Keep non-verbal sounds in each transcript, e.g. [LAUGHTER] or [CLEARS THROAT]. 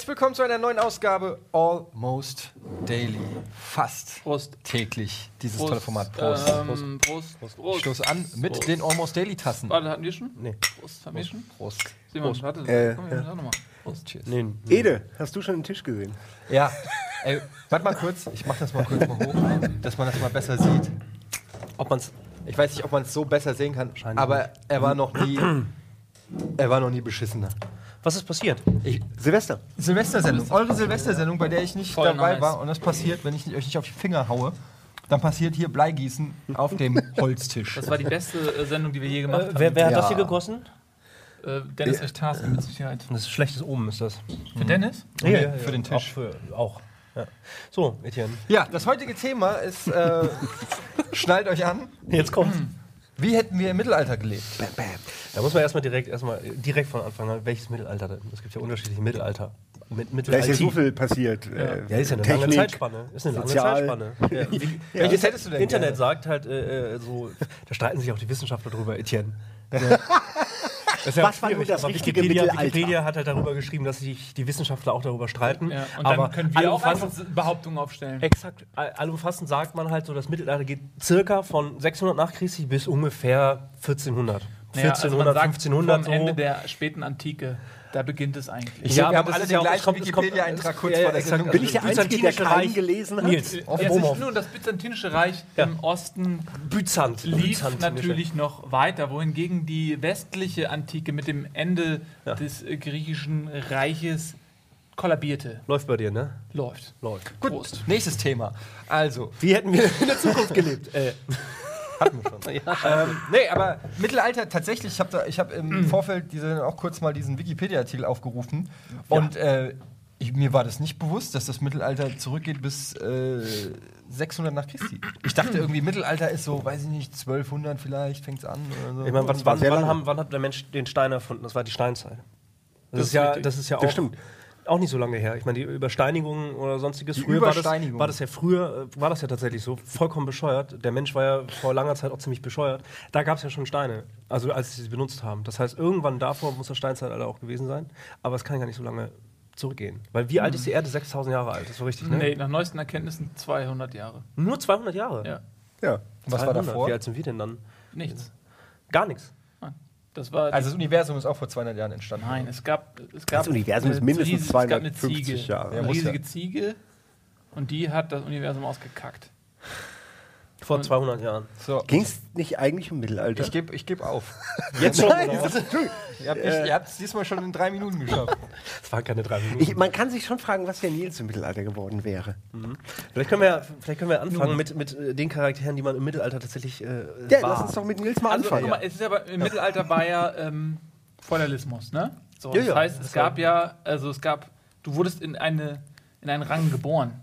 Herzlich willkommen zu einer neuen Ausgabe Almost Daily. Fast Prost. täglich dieses Prost. tolle Format. Prost. Ähm, Prost. Prost. Ich stoße an mit Prost. den Almost Daily Tassen. Warte, hatten wir schon? Nee. Prost, hatten wir schon? Prost. Simon, warte, Äh, komm, wir ja. nochmal. Prost. Cheers. Nee, Ede, hast du schon den Tisch gesehen? Ja, ey, warte mal kurz. Ich mach das mal kurz mal hoch, dass man das mal besser sieht. Ob man's. Ich weiß nicht, ob man es so besser sehen kann, Wahrscheinlich aber er war noch nie, er war noch nie beschissener. Was ist passiert? Ich, Silvester. Silvestersendung, eure Silvestersendung, bei der ich nicht Voll dabei nice. war und das passiert, wenn ich euch nicht auf die Finger haue, dann passiert hier Bleigießen auf dem [LAUGHS] Holztisch. Das war die beste äh, Sendung, die wir je gemacht Äh, haben. wer, wer hat Ja. das hier gegossen? Äh, Dennis Echtarski mit Sicherheit. Das ist schlechtes Omen, ist das. Für Dennis? Ja, für den Tisch. Auch. Für, auch. Ja. So, Etienne. Ja, das heutige Thema ist, äh, [LAUGHS] schnallt euch an, Jetzt kommt's. Wie hätten wir im Mittelalter gelebt? Da muss man erstmal direkt, erstmal direkt von Anfang an, welches Mittelalter denn? Es gibt ja unterschiedliche Mittelalter. Mit, Da Mittelalter. ist ja so viel passiert. Äh, Ja, ist ja eine Technik, lange Zeitspanne. Ist eine Sozial. lange Zeitspanne. [LAUGHS] Ja. Wie, Welches hättest du denn Internet sagt halt äh, äh, so, da streiten sich auch die Wissenschaftler drüber, Etienne. [LAUGHS] Ist ja Was war schwierig, das aber richtige Wikipedia, Mittelalter? Wikipedia hat halt darüber geschrieben, dass sich die Wissenschaftler auch darüber streiten. Ja, und aber dann können wir auch einfach Behauptungen aufstellen. Exakt. All- Allumfassend sagt man halt so, das Mittelalter geht circa von 600 nach Christi bis ungefähr 1400. Naja, 1400, also man sagt, 1500 vom Ende so. der späten Antike, da beginnt es eigentlich. Ich Ja, sehe, wir aber haben das alle den gleichen Wikipedia-Eintrag kurz Ja, ja, vor der. Sendung. Bin ich der Einzige, der Byzantinische keinen Reich. gelesen hat? Nils, auf ja, auf. nur das Byzantinische Reich Ja. im Osten Byzant. lief natürlich noch weiter, wohingegen die westliche Antike mit dem Ende Ja. des äh, griechischen Reiches kollabierte. Läuft bei dir, ne? Läuft. Läuft. Gut, Prost. nächstes Thema. Also, Wie hätten wir in der Zukunft gelebt? [LAUGHS] äh, hatten wir schon. [LAUGHS] ähm, nee, aber Mittelalter tatsächlich, ich habe da, ich habe im Vorfeld diese, auch kurz mal diesen Wikipedia-Artikel aufgerufen und äh, ich, mir war das nicht bewusst, dass das Mittelalter zurückgeht bis äh, 600 nach Christi. Ich dachte irgendwie, Mittelalter ist so, weiß ich nicht, 1200 vielleicht, fängt's an oder so. ich meine, wann, war wann, sehr wann, haben, wann hat der Mensch den Stein erfunden? Das war die Steinzeit. Das, Das ist ja, richtig. das ist ja auch, Das stimmt. Auch nicht so lange her. Ich meine, die Übersteinigungen oder sonstiges. Die früher war das, war das ja früher, äh, war das ja tatsächlich so, vollkommen bescheuert. Der Mensch war ja vor langer Zeit auch ziemlich bescheuert. Da gab es ja schon Steine, also als sie sie benutzt haben. Das heißt, irgendwann davor muss das Steinzeitalter auch gewesen sein. Aber es kann gar nicht so lange zurückgehen. Weil wie alt ist die Erde? 6000 Jahre alt, das war richtig, ne? Nee, nach neuesten Erkenntnissen 200 Jahre. Nur 200 Jahre? Ja, Ja. Was war 200. davor? Wie alt sind wir denn dann? nichts. Gar nichts. Das war Also das Universum ist auch vor 200 Jahren entstanden. Nein, es gab, es gab Das Universum ist eine mindestens riesige- es gab eine 250 Ziege, Jahre. Ja, Eine ja. riesige Ziege und die hat das Universum ausgekackt. Vor 200 Jahren. So, Ging es nicht eigentlich um Mittelalter? ich gebe ich geb auf. [LAUGHS] Jetzt schon? Nein, das ist, Ihr habt habt es diesmal schon in drei Minuten geschafft. [LAUGHS] Das waren keine drei Minuten. ich, man kann sich schon fragen, was der Nils im Mittelalter geworden wäre. vielleicht, können wir, ja- vielleicht können wir anfangen mit, mit äh, den Charakteren, die man im Mittelalter tatsächlich äh, Ja, war. lass uns doch mit Nils mal Also, anfangen. mal, es ist aber, im Mittelalter war ja ähm, Feudalismus, ne? So, Ja, das ja, heißt, das es gab ja, also es gab, du wurdest in, eine, in einen Rang geboren.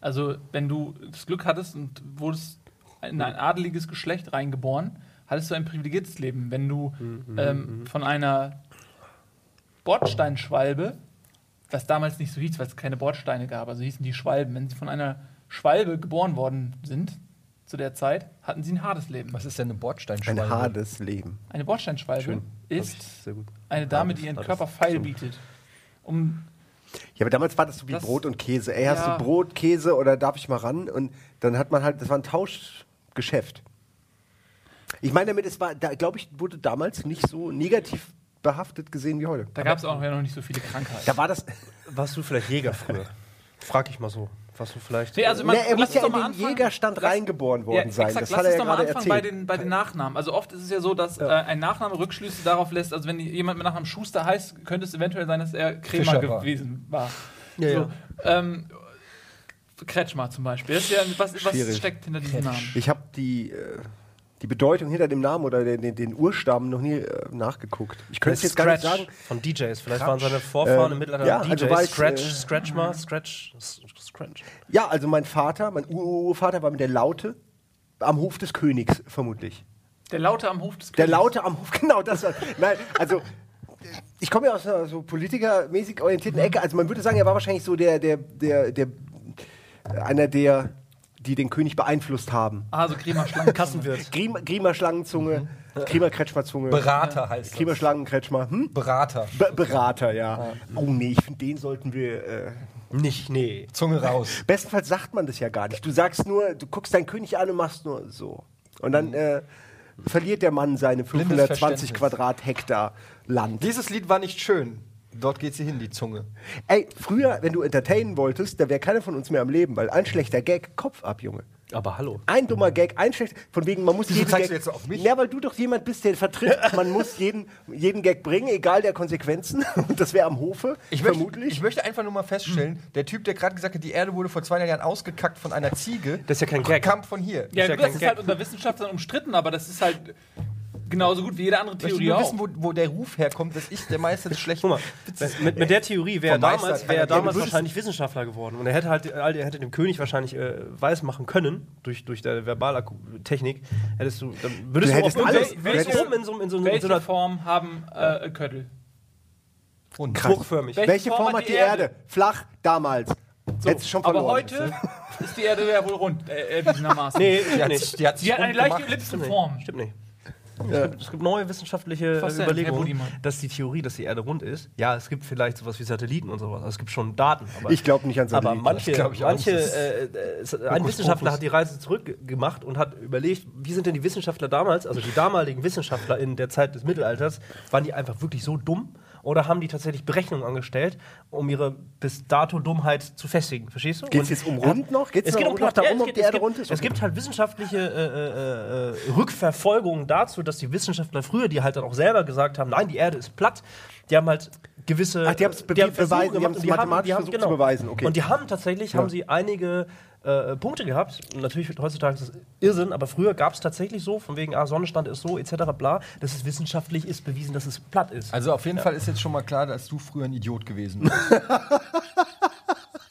Also, wenn du das Glück hattest und wurdest in ein adeliges Geschlecht reingeboren, hattest du ein privilegiertes Leben. Wenn du ähm, von einer Bordsteinschwalbe, was damals nicht so hieß, weil es keine Bordsteine gab, also hießen die Schwalben, wenn sie von einer Schwalbe geboren worden sind, zu der Zeit, hatten sie ein hartes Leben. Was ist denn eine Bordsteinschwalbe? Ein hartes Leben. Eine Bordsteinschwalbe Schön. ist Sehr gut. eine Dame, die ihren Körper feil bietet. Um, Ja, aber damals war das so wie Das- Brot und Käse. Ey, hast Ja. du Brot, Käse oder darf ich mal ran? Und dann hat man halt, das war ein Tauschgeschäft. Ich meine damit, es war, da glaube ich, wurde damals nicht so negativ behaftet gesehen wie heute. da gab es auch noch nicht so viele Krankheiten. Da war das, Warst du vielleicht Jäger früher? [LAUGHS] Frag ich mal so. Warst du vielleicht. Nee, also Na, er lass muss uns ja doch in mal den anfangen. Jägerstand Lass- reingeboren Ja, worden sein. exakt, Das lass hat uns er doch ja mal gerade anfangen bei den, bei den Nachnamen. Also oft ist es ja so, dass äh, ein Nachname Rückschlüsse darauf lässt, also wenn jemand mit Nachnamen Schuster heißt, könnte es eventuell sein, dass er Krämer gewesen war. Ja, so, ähm, Kretschmer zum Beispiel. Ja, was, was steckt hinter diesem Namen? Ich habe die, äh, die Bedeutung hinter dem Namen oder den, den, den Urstamm noch nie äh, nachgeguckt. Ich könnte es jetzt gar nicht sagen. Von DJs. Vielleicht waren seine Vorfahren Ähm, im Mittelalter ja, DJs. also Scratch, äh, Scratch mal, Scratch, Scratch. Ja, also mein Vater, mein Urvater war mit der Laute am Hof des Königs, vermutlich. Der Laute am Hof des Der Königs. Laute am Hof, [LAUGHS] genau das. war- Nein, also ich komme ja aus einer so politikermäßig orientierten Ecke. Also man würde sagen, er war wahrscheinlich so der, der, der, der einer der die den König beeinflusst haben. Ah, so Crema Schlangen. Kassenwirt. Grima, Grima Schlangenzunge, Grima Kretschmer-Zunge, Berater heißt Grima. Schlangenkretschmer, hm? Berater. Be Berater, ja. Oh nee, ich finde, den sollten wir. Äh Nicht, nee. Zunge raus. [LAUGHS] bestenfalls sagt man das ja gar nicht. Du sagst nur, du guckst deinen König an und machst nur so. Und dann äh, verliert der Mann seine Blindes 520 Verständnis. Quadrat-Hektar Land. Dieses Lied war nicht schön. Dort geht sie hin, die Zunge. Ey, früher, wenn du entertainen wolltest, da wäre keiner von uns mehr am Leben, weil ein schlechter Gag, Kopf ab, Junge. Aber hallo. Ein dummer Gag, ein schlechter, von wegen, man muss Wieso jeden zeigst Gag, du jetzt auf mich? Ja, weil du doch jemand bist, der vertritt, [LAUGHS] man muss jeden, jeden Gag bringen, egal der Konsequenzen. [LAUGHS] Und das wäre am Hofe, Ich möchte, vermutlich. ich möchte einfach nur mal feststellen, der Typ, der gerade gesagt hat, die Erde wurde vor 200 Jahren ausgekackt von einer Ziege, Das ist ja kein Gag. kam von hier. Ja, Ist ja das kein ist Gag. halt unter Wissenschaftlern umstritten, aber das ist halt genauso gut wie jede andere Ich möchte Theorie nur auch. wissen, wo, wo der Ruf herkommt, dass ich der Meister des schlechten Guck mal, mit, mit der Theorie wäre er Meister damals, wär er- er du damals würdest- wahrscheinlich Wissenschaftler geworden. Und er hätte halt er hätte dem König wahrscheinlich äh, weiß machen können, durch, durch der Verbalattechnik. Hättest du, dann würdest Du du, hättest auf alles- irgendwelche- du würdest hättest- rum in so, in so, in so Welche einer Form haben äh, Köttel? Rund. bruchförmig. Welche Welche Form hat die Erde? Flach, damals. So, Hättest du schon aber verloren. heute ist die Erde ja wohl rund, äh, erwiesenermaßen. Nee, Die hat, nicht. die hat Sie hat eine rund leichte gemacht. Ellipsenform. Stimmt nicht. Es, gibt, es gibt neue wissenschaftliche Was äh, denn, Überlegungen, dass die Theorie, dass die Erde rund ist, ja, es gibt vielleicht sowas wie Satelliten und sowas, also es gibt schon Daten. Aber, Ich glaube nicht an aber Satelliten. manche, auch manche ist äh, äh, ein Wissenschaftler hat die Reise zurückgemacht und hat überlegt, wie sind denn die Wissenschaftler damals, also die damaligen Wissenschaftler in der Zeit des Mittelalters, waren die einfach wirklich so dumm oder haben die tatsächlich Berechnungen angestellt, um ihre bis dato Dummheit zu festigen? Verstehst du? Geht's Und jetzt um rund noch? Geht's es geht um noch Platz. darum, es ob geht- die es Erde gibt- rund ist? Es gibt halt wissenschaftliche äh, äh, äh, Rückverfolgungen dazu, dass die Wissenschaftler früher, die halt dann auch selber gesagt haben, nein, die Erde ist platt, die haben halt gewisse. Ach, die be- haben beweisen, Versuche die die haben- mathematisch die haben- versucht zu beweisen, okay. Und die haben tatsächlich, haben sie einige äh, Punkte gehabt. Und Natürlich heutzutage ist das Irrsinn, aber früher gab es tatsächlich so, von wegen, ah, Sonnenstand ist so, etc. bla, dass es wissenschaftlich ist bewiesen, dass es platt ist. Also auf jeden Fall ist jetzt schon mal klar, dass du früher ein Idiot gewesen bist. [LAUGHS]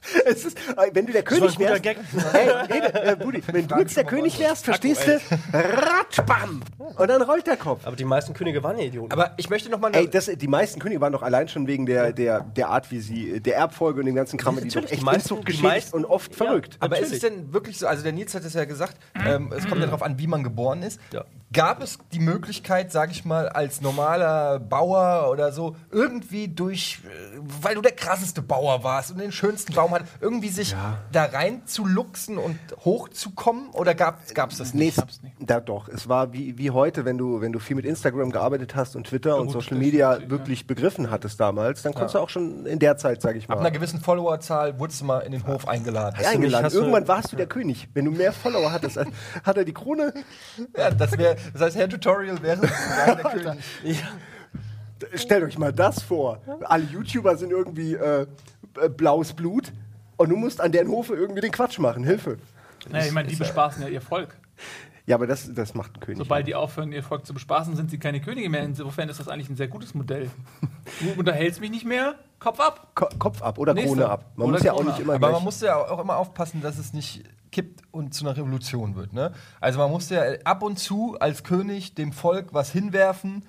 [LAUGHS] Es ist, äh, wenn du der war ein König guter wärst, Gag. hey, hey, äh, Budi, wenn du jetzt der König wärst, verstehst du, ratschbam, und dann rollt der Kopf. aber die meisten Könige waren ja Idioten. Aber ich möchte noch mal Ey, das, die meisten Könige waren doch allein schon wegen der, der, der Art, wie sie, der Erbfolge und dem ganzen Kram, die doch Natürlich, echt geschädigt meisten- und oft ja. verrückt. Aber ist es Natürlich. denn wirklich so, also der Nils hat es ja gesagt, ähm, es kommt ja darauf an, wie man geboren ist. Ja. Gab es die Möglichkeit, sage ich mal, als normaler Bauer oder so, irgendwie durch, äh, weil du der krasseste Bauer warst und den schönsten Baum hattest, irgendwie sich da rein zu luchsen und hochzukommen? Oder gab es das Nee, nicht? es- da doch. Es war wie, wie heute, wenn du, wenn du viel mit Instagram gearbeitet hast und Twitter und Social Media wirklich begriffen hattest damals, dann konntest du auch schon in der Zeit, sag ich Ab mal, einer gewissen Followerzahl wurdest du mal in den Hof eingeladen. eingeladen. nicht- hast du- Irgendwann warst du der König. Wenn du mehr Follower hattest, als- hat er die Krone. Ja, das, wär, das heißt, Herr Tutorial wäre der [LAUGHS] König. Stellt euch mal das vor. Alle YouTuber sind irgendwie äh, blaues Blut und du musst an deren Hofe irgendwie den Quatsch machen. Hilfe. Naja, ich meine, die bespaßen ja ihr Volk. Ja, aber das, das macht ein König. Sobald die aufhören, ihr Volk zu bespaßen, sind sie keine Könige mehr. Insofern ist das eigentlich ein sehr gutes Modell. [LAUGHS] Du unterhältst mich nicht mehr, Kopf ab. Ko Kopf ab oder Nächster. Krone ab. Man Oder muss ja auch nicht immer Aber man musste ja auch immer aufpassen, dass es nicht kippt und zu einer Revolution wird. Ne? Also man musste ja ab und zu als König dem Volk was hinwerfen,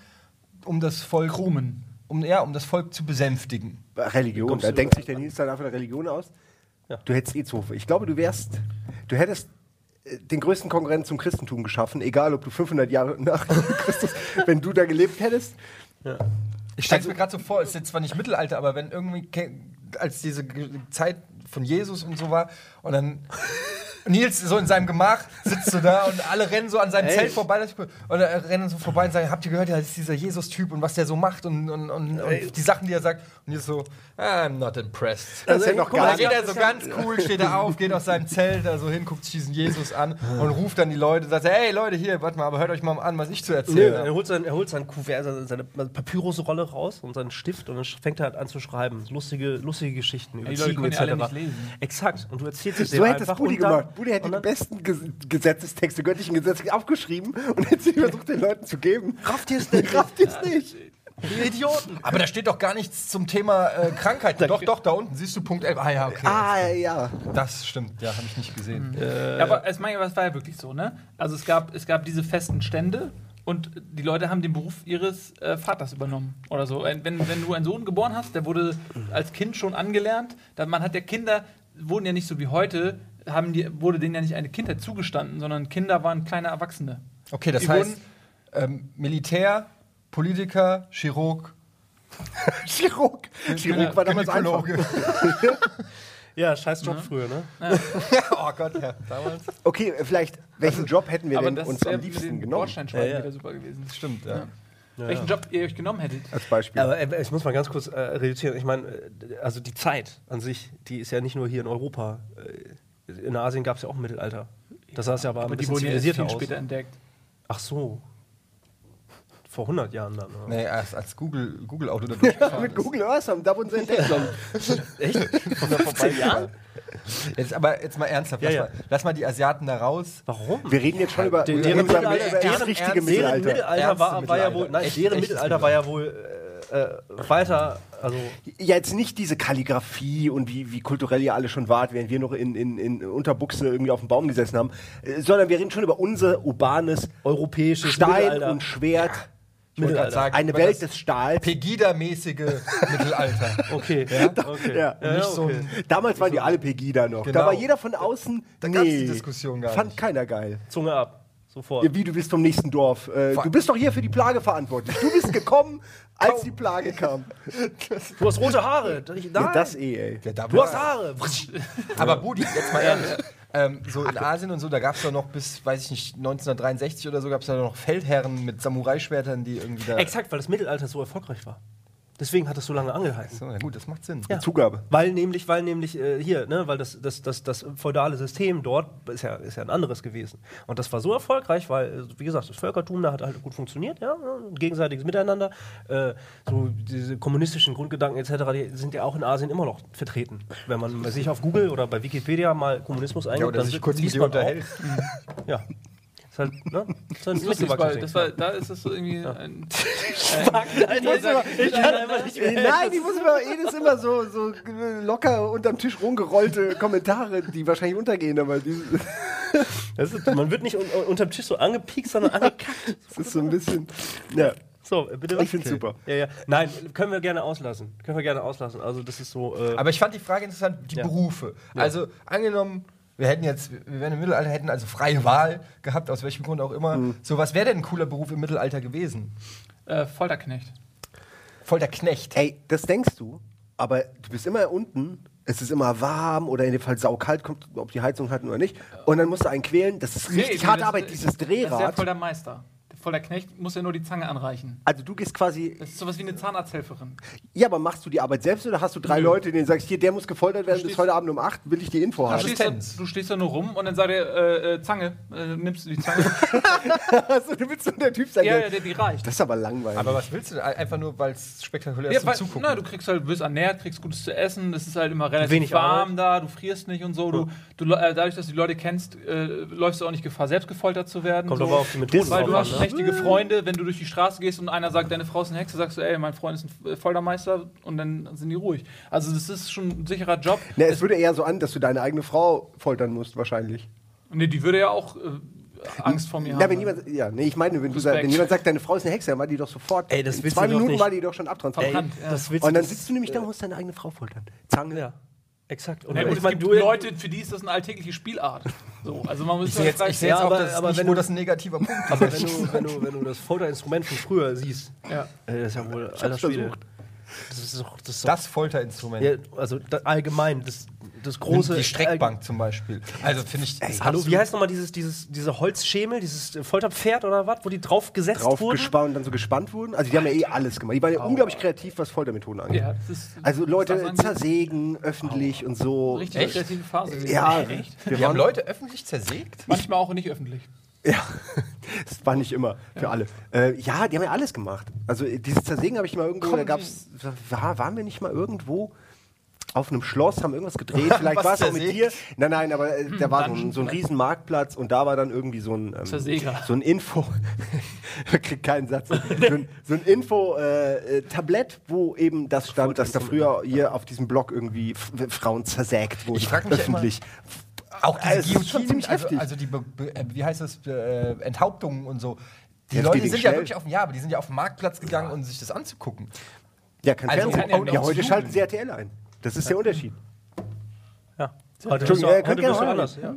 um das Volk Krumen. um ja, um das Volk zu besänftigen. Religion. Da denkt sich der Nils da dafür eine Religion aus. Ja. Du hättest eh zu Ich glaube, du wärst, du hättest äh, den größten Konkurrent zum Christentum geschaffen, egal ob du 500 Jahre nach [LAUGHS] Christus, wenn du da gelebt hättest. Ich stelle es mir gerade so vor, es ist jetzt zwar nicht Mittelalter, aber wenn irgendwie als diese Zeit von Jesus und so war und dann Nils so in seinem Gemach sitzt so da [LAUGHS] und alle rennen so an seinem Zelt vorbei und äh, rennen so vorbei und sagen, habt ihr gehört, das ist dieser Jesus-Typ und was der so macht und, und, und, und die Sachen, die er sagt und Nils so, I'm not impressed. Das ist ja noch gar da geht er so ganz cool, steht er auf, geht aus seinem Zelt da so hin, guckt sich diesen Jesus an und ruft dann die Leute, sagt, hey Leute, hier, warte mal, aber hört euch mal an, was ich zu erzählen er habe. holt sein, er holt sein Kuvert, seine, seine Papyrusrolle raus und seinen Stift und dann fängt er halt an zu schreiben. Lustige, lustige Geschichten über Die Leute Ziegen können alle etc. nicht lesen. Exakt. Und du erzählst es So dem einfach Budi und dann- gemacht. Budi hätte die besten Ges Gesetzestexte, göttlichen Gesetze aufgeschrieben und hätte sie versucht, den Leuten zu geben. Rafft ihr es denn? Rafft ihr es nicht? Ihr Idioten! Aber da steht doch gar nichts zum Thema äh, Krankheiten. doch, doch, da unten siehst du Punkt 11. Ah ja, okay. Ah, ja. Das stimmt, ja, habe ich nicht gesehen. Ja, aber es war ja wirklich so, ne? Also es gab, es gab diese festen Stände und die Leute haben den Beruf ihres äh, Vaters übernommen oder so. Wenn, wenn du einen Sohn geboren hast, der wurde als Kind schon angelernt, dann man hat der Kinder wurden ja nicht so wie heute haben die, wurde denen ja nicht eine Kindheit zugestanden, sondern Kinder waren kleine Erwachsene. Okay, das Die heißt, ähm, Militär, Politiker, Chirurg, [LAUGHS] Chirurg. Chirurg war damals einfach. [LAUGHS] Ja, scheiß Job früher, ne? [LAUGHS] oh Gott, ja, damals. Okay, äh, vielleicht, welchen Job hätten wir denn das uns wäre am liebsten genommen? Bordsteinschweigen Ja, ja. wieder super gewesen. Stimmt, ja. Welchen Job ihr euch genommen hättet? Als Beispiel. Aber äh, ich muss mal ganz kurz äh, reduzieren. Ich meine, äh, also die Zeit an sich, die ist ja nicht nur hier in Europa. In Asien gab es ja auch ein Mittelalter. Das sah es ja aber, ein Aber die bisschen zivilisierter viel aus. später entdeckt. Ach so. Vor 100 Jahren dann. Oder? Nee, erst als Google, Google Auto da [LAUGHS] durchgefahren Mit ist. Google Earth haben, da wurden sie entdeckt. [LAUGHS] Echt? Von der vorbei Jetzt, aber jetzt mal ernsthaft, Ja, lass, ja. Mal, lass mal die Asiaten da raus. Warum? Wir reden jetzt schon über, De- über, deren unser, Mittelalter- über das deren richtige Ernst- Deren Mittelalter. Mittelalter war, war ja Mittelalter. wohl, nein, Echt- deren Mittelalter war ja wohl äh, weiter, also Ja, jetzt nicht diese Kalligrafie und wie, wie kulturell ihr alle schon wart, während wir noch in, in, in Unterbuchse irgendwie auf dem Baum gesessen haben, äh, sondern wir reden schon über unser urbanes europäisches Stein Mittelalter. und Schwert. Gerade sagen, Eine Welt des Stahls. Pegida-mäßige [LAUGHS] Mittelalter. Okay, okay. Ja. Nicht so okay. Damals waren die alle Pegida noch. Da Genau. war jeder von außen. Da gab's die Diskussion gar Fand nicht. keiner geil. Zunge ab. Sofort. Ja, wie, du bist vom nächsten Dorf. Äh, du bist doch hier für die Plage verantwortlich. Du bist gekommen, [LAUGHS] als die Plage kam. Du hast rote Haare. Ich, Ja, das eh, ey. Ja, da du hast Haare. [LAUGHS] Aber Budi, jetzt mal ehrlich. Ähm, so in Asien und so, da gab es doch noch bis, weiß ich nicht, 1963 oder so, gab es da noch Feldherren mit Samurai-Schwertern, die irgendwie da. Exakt, weil das Mittelalter so erfolgreich war. Deswegen hat es so lange angehalten. So, ja gut, das macht Sinn. Ja. Zugabe. Weil nämlich, weil nämlich äh, hier, ne, weil das, das, das, das feudale System dort ist ja, ist ja ein anderes gewesen. Und das war so erfolgreich, weil, äh, wie gesagt, das Völkertum da hat halt gut funktioniert, ja, ne, gegenseitiges Miteinander. Äh, so diese kommunistischen Grundgedanken etc., die sind ja auch in Asien immer noch vertreten. Wenn man sich auf Google oder bei Wikipedia mal Kommunismus eingibt, oder sich wird- kurz liest man auch- unterhält. Ja. Ist halt, ne? Ist halt Das ist weil das war, da ist das so irgendwie ein. Nein, muss immer- ich kann einfach nicht mehr. Nein, die muss immer, jedes immer so, so locker unterm Tisch rumgerollte Kommentare, die wahrscheinlich untergehen, aber die, Das ist, man wird nicht un unterm Tisch so angepiekt, sondern angekackt. das ist so ein bisschen. Ja. So, bitte was? Ich find's super. Ja, ja. Nein, können wir gerne auslassen. Können wir gerne auslassen. Also, das ist so. Äh, Aber ich fand die Frage interessant, die Ja. Berufe. Also angenommen, wir hätten jetzt, wir wären im Mittelalter, hätten also freie Wahl gehabt, aus welchem Grund auch immer. Mhm. So, was wäre denn ein cooler Beruf im Mittelalter gewesen? Äh, Folterknecht. Voll der Knecht. Ey, das denkst du, aber du bist immer unten, es ist immer warm oder in dem Fall saukalt, kommt, ob die Heizung hatten oder nicht. Und dann musst du einen quälen, das ist richtig Nee, harte das- Arbeit, dieses Das ist ja Drehrad. voll der Meister. Voll der Knecht muss ja nur die Zange anreichen. Also du gehst quasi, Das ist sowas wie eine Zahnarzthelferin. ja, aber machst du die Arbeit selbst oder hast du drei Leute, denen du sagst, hier, der muss gefoltert werden bis heute Abend um 8, will ich die Info Du haben. stehst, da, du stehst da nur rum und dann sagt er, äh, äh, Zange, äh, nimmst du die Zange? [LAUGHS] Also, du willst nur der Typ sein, ja, der- ja, die, die reicht. das ist aber langweilig. Aber was willst du denn? Einfach nur, weil es spektakulär ist Ja, zum weil, Zugucken. na, du kriegst halt, wirst ernährt, kriegst gutes zu essen, das ist halt immer relativ Wenig warm Arbeit. da, du frierst nicht und so. Du, du, äh, dadurch, dass du die Leute kennst, äh, läufst du auch nicht Gefahr, selbst gefoltert zu werden. kommt so. aber auf die Methode Weil du drauf hast an, ne? Mächtige Freunde, wenn du durch die Straße gehst und einer sagt, deine Frau ist eine Hexe, sagst du, ey, mein Freund ist ein Foltermeister und dann sind die ruhig. Also das ist schon ein sicherer Job. Ne, es würde eher so an, dass du deine eigene Frau foltern musst, wahrscheinlich. Nee, die würde ja auch äh, Angst vor mir Na, haben. wenn jemand, ja, nee, ich meine, wenn, sag- wenn jemand sagt, deine Frau ist eine Hexe, dann war die doch sofort. Ey, das in willst zwei du doch Minuten war die doch schon abtransportiert. Ja. das willst Und dann sitzt du nämlich da und musst deine eigene Frau foltern. Zange. Ja, exakt. Und Ja, gut, ich es meine, gibt du, Leute, für die ist das eine alltägliche Spielart. So, also man muss ich sehe jetzt, ich seh Ja, jetzt auch, aber- dass aber nicht wenn nur du- das ein negativer [LAUGHS] Punkt aber wenn du, wenn, du, wenn du das Folterinstrument von früher siehst, ja. äh, das ist ja wohl alter hab's Schwede. Das ist doch, das ist doch Das Folterinstrument. ja, also da, allgemein, das, das große. die Streckbank zum Beispiel. Also finde ich. Ey, hallo, wie heißt nochmal dieses, dieses, diese Holzschemel, dieses Folterpferd oder was, wo die drauf gesetzt Drauf wurden? gespannt und dann so gespannt wurden. Also die haben ja eh alles gemacht. Die waren ja unglaublich kreativ, was Foltermethoden angeht. ja, das ist, Also Leute zersägen, öffentlich und so. richtig kreative Phase. Ja, echt. wir Die haben waren, Leute öffentlich zersägt? Manchmal auch nicht öffentlich. Ja, [LAUGHS] das war nicht immer für alle. Äh, ja, die haben ja alles gemacht. Also äh, dieses Zersägen habe ich mal irgendwo, Kommen da gab's, war, waren wir nicht mal irgendwo auf einem Schloss, haben irgendwas gedreht, [LAUGHS] vielleicht war es auch mit dir. Nein, nein, aber äh, da war so ein, so ein riesen Marktplatz und da war dann irgendwie so ein, ähm, so ein Info, [LAUGHS] ich krieg keinen Satz, so ein, so ein Info-Tablett, wo eben das stand, dass da früher hier auf diesem Blog irgendwie Frauen zersägt wurden. Ich frag mich ja immer- Auch Also, diese es ist schon ziemlich also, heftig. also die, Be Be äh, wie heißt das, äh, Enthauptungen und so. Die Ja, das Leute sind ja schnell. wirklich auf, ja, aber die sind ja auf den Marktplatz gegangen, um sich das anzugucken. Ja, kein Also, Fernsehen. ja ja, heute schalten sie RTL ein. Das ist der Unterschied. Ja. Heute äh, heute könnt bist du ihr anders. Ja.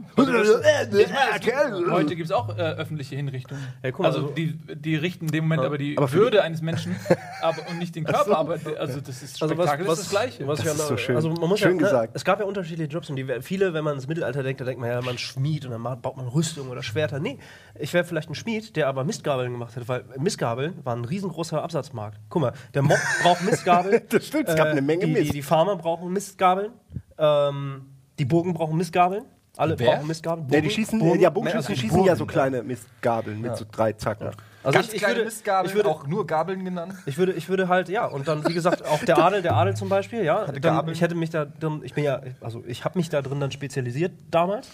Heute gibt es auch äh, öffentliche Hinrichtungen. Ja, mal, also so- die, die richten in dem Moment aber die Aber für Würde eines Menschen [LAUGHS] aber, und nicht den Körper. Aber die- also das ist Also was, Spektakel was, ist das Gleiche. Was Das ist so schön. Also man muss Schön ja, ne, gesagt. Es gab ja unterschiedliche Jobs und die, viele, wenn man ins Mittelalter denkt, da denkt man ja, man Schmied und dann baut man Rüstung oder Schwerter. Nee, ich wäre vielleicht ein Schmied, der aber Mistgabeln gemacht hätte, weil Mistgabeln war ein riesengroßer Absatzmarkt. Guck mal, der Mob braucht [LAUGHS] Mistgabeln. Das stimmt, es gab eine Menge die, Mist. Die, die Farmer brauchen Mistgabeln. Ähm, die Burgen brauchen Mistgabeln. Alle Wer? brauchen Mistgabeln. Ja, die Burgen- schießen, Burgen- ja, also Bogenschützen die schießen Burgen. ja so kleine Mistgabeln mit so drei Zacken. Also Ganz ich, ich, kleine würde, Mistgabeln, ich würde auch nur Gabeln genannt. Ich würde, ich würde halt, ja, und dann, wie gesagt, [LAUGHS] auch der Adel, der Adel zum Beispiel, ja. Dann, ich hätte mich da drin, ich bin ja, also ich habe mich da drin dann spezialisiert damals.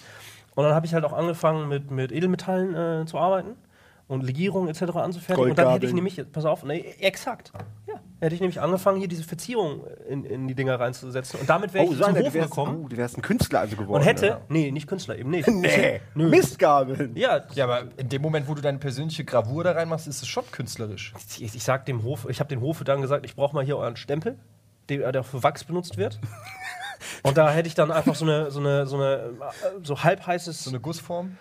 Und dann habe ich halt auch angefangen mit, mit Edelmetallen äh, zu arbeiten und Legierungen etc. anzufertigen. Und dann hätte ich nämlich, pass auf, nee, exakt. Ja, hätte ich nämlich angefangen, hier diese Verzierung in, in die Dinger reinzusetzen. Und damit wäre Oh, ich sagen zum Hof du wärst, gekommen oh, du wärst ein Künstler also geworden. und hätte, Ja. nee, nicht Künstler, eben nicht. [LAUGHS] Nee, [LAUGHS] Nö. Mistgabeln. Ja, Ja, aber in dem Moment, wo du deine persönliche Gravur da reinmachst, ist es schon künstlerisch. ich, ich sag dem Hof, ich habe dem Hofe dann gesagt, ich brauche mal hier euren Stempel, der, der für Wachs benutzt wird. [LAUGHS] Und da hätte ich dann einfach so eine, so eine, so eine, äh, so halbheißes So eine Gussform.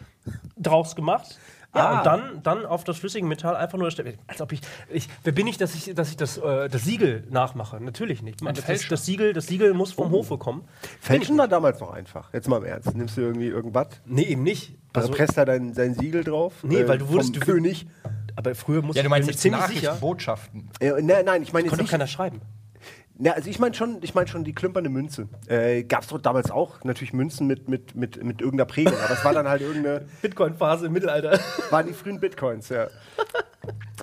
draus gemacht. Ja, Ah. und dann, dann auf das flüssige Metall einfach nur. Als ob ich, ich, wer bin ich, dass ich, dass ich das, äh, das Siegel nachmache? Natürlich nicht. Man, das, das, Siegel, das Siegel muss vom Hofe kommen. Fälschen war damals noch einfach. Jetzt mal im Ernst. Nimmst du irgendwie irgendwas? Nee, eben nicht. Also, presst da dein, dein Siegel drauf? Nee, weil du wurdest- vom du- König. aber früher musste Ja, du meinst ich jetzt ziemlich Nachrichten, sicher. Botschaften. Äh, nein, nein, ich meine jetzt Konnte doch nicht. keiner schreiben. Na, also ich meine schon, ich meine schon die klimpernde Münze. Äh, Gab es doch damals auch natürlich Münzen mit, mit, mit, mit irgendeiner Prägung, aber es war dann halt irgendeine, Bitcoin-Phase im Mittelalter. waren die frühen Bitcoins, ja.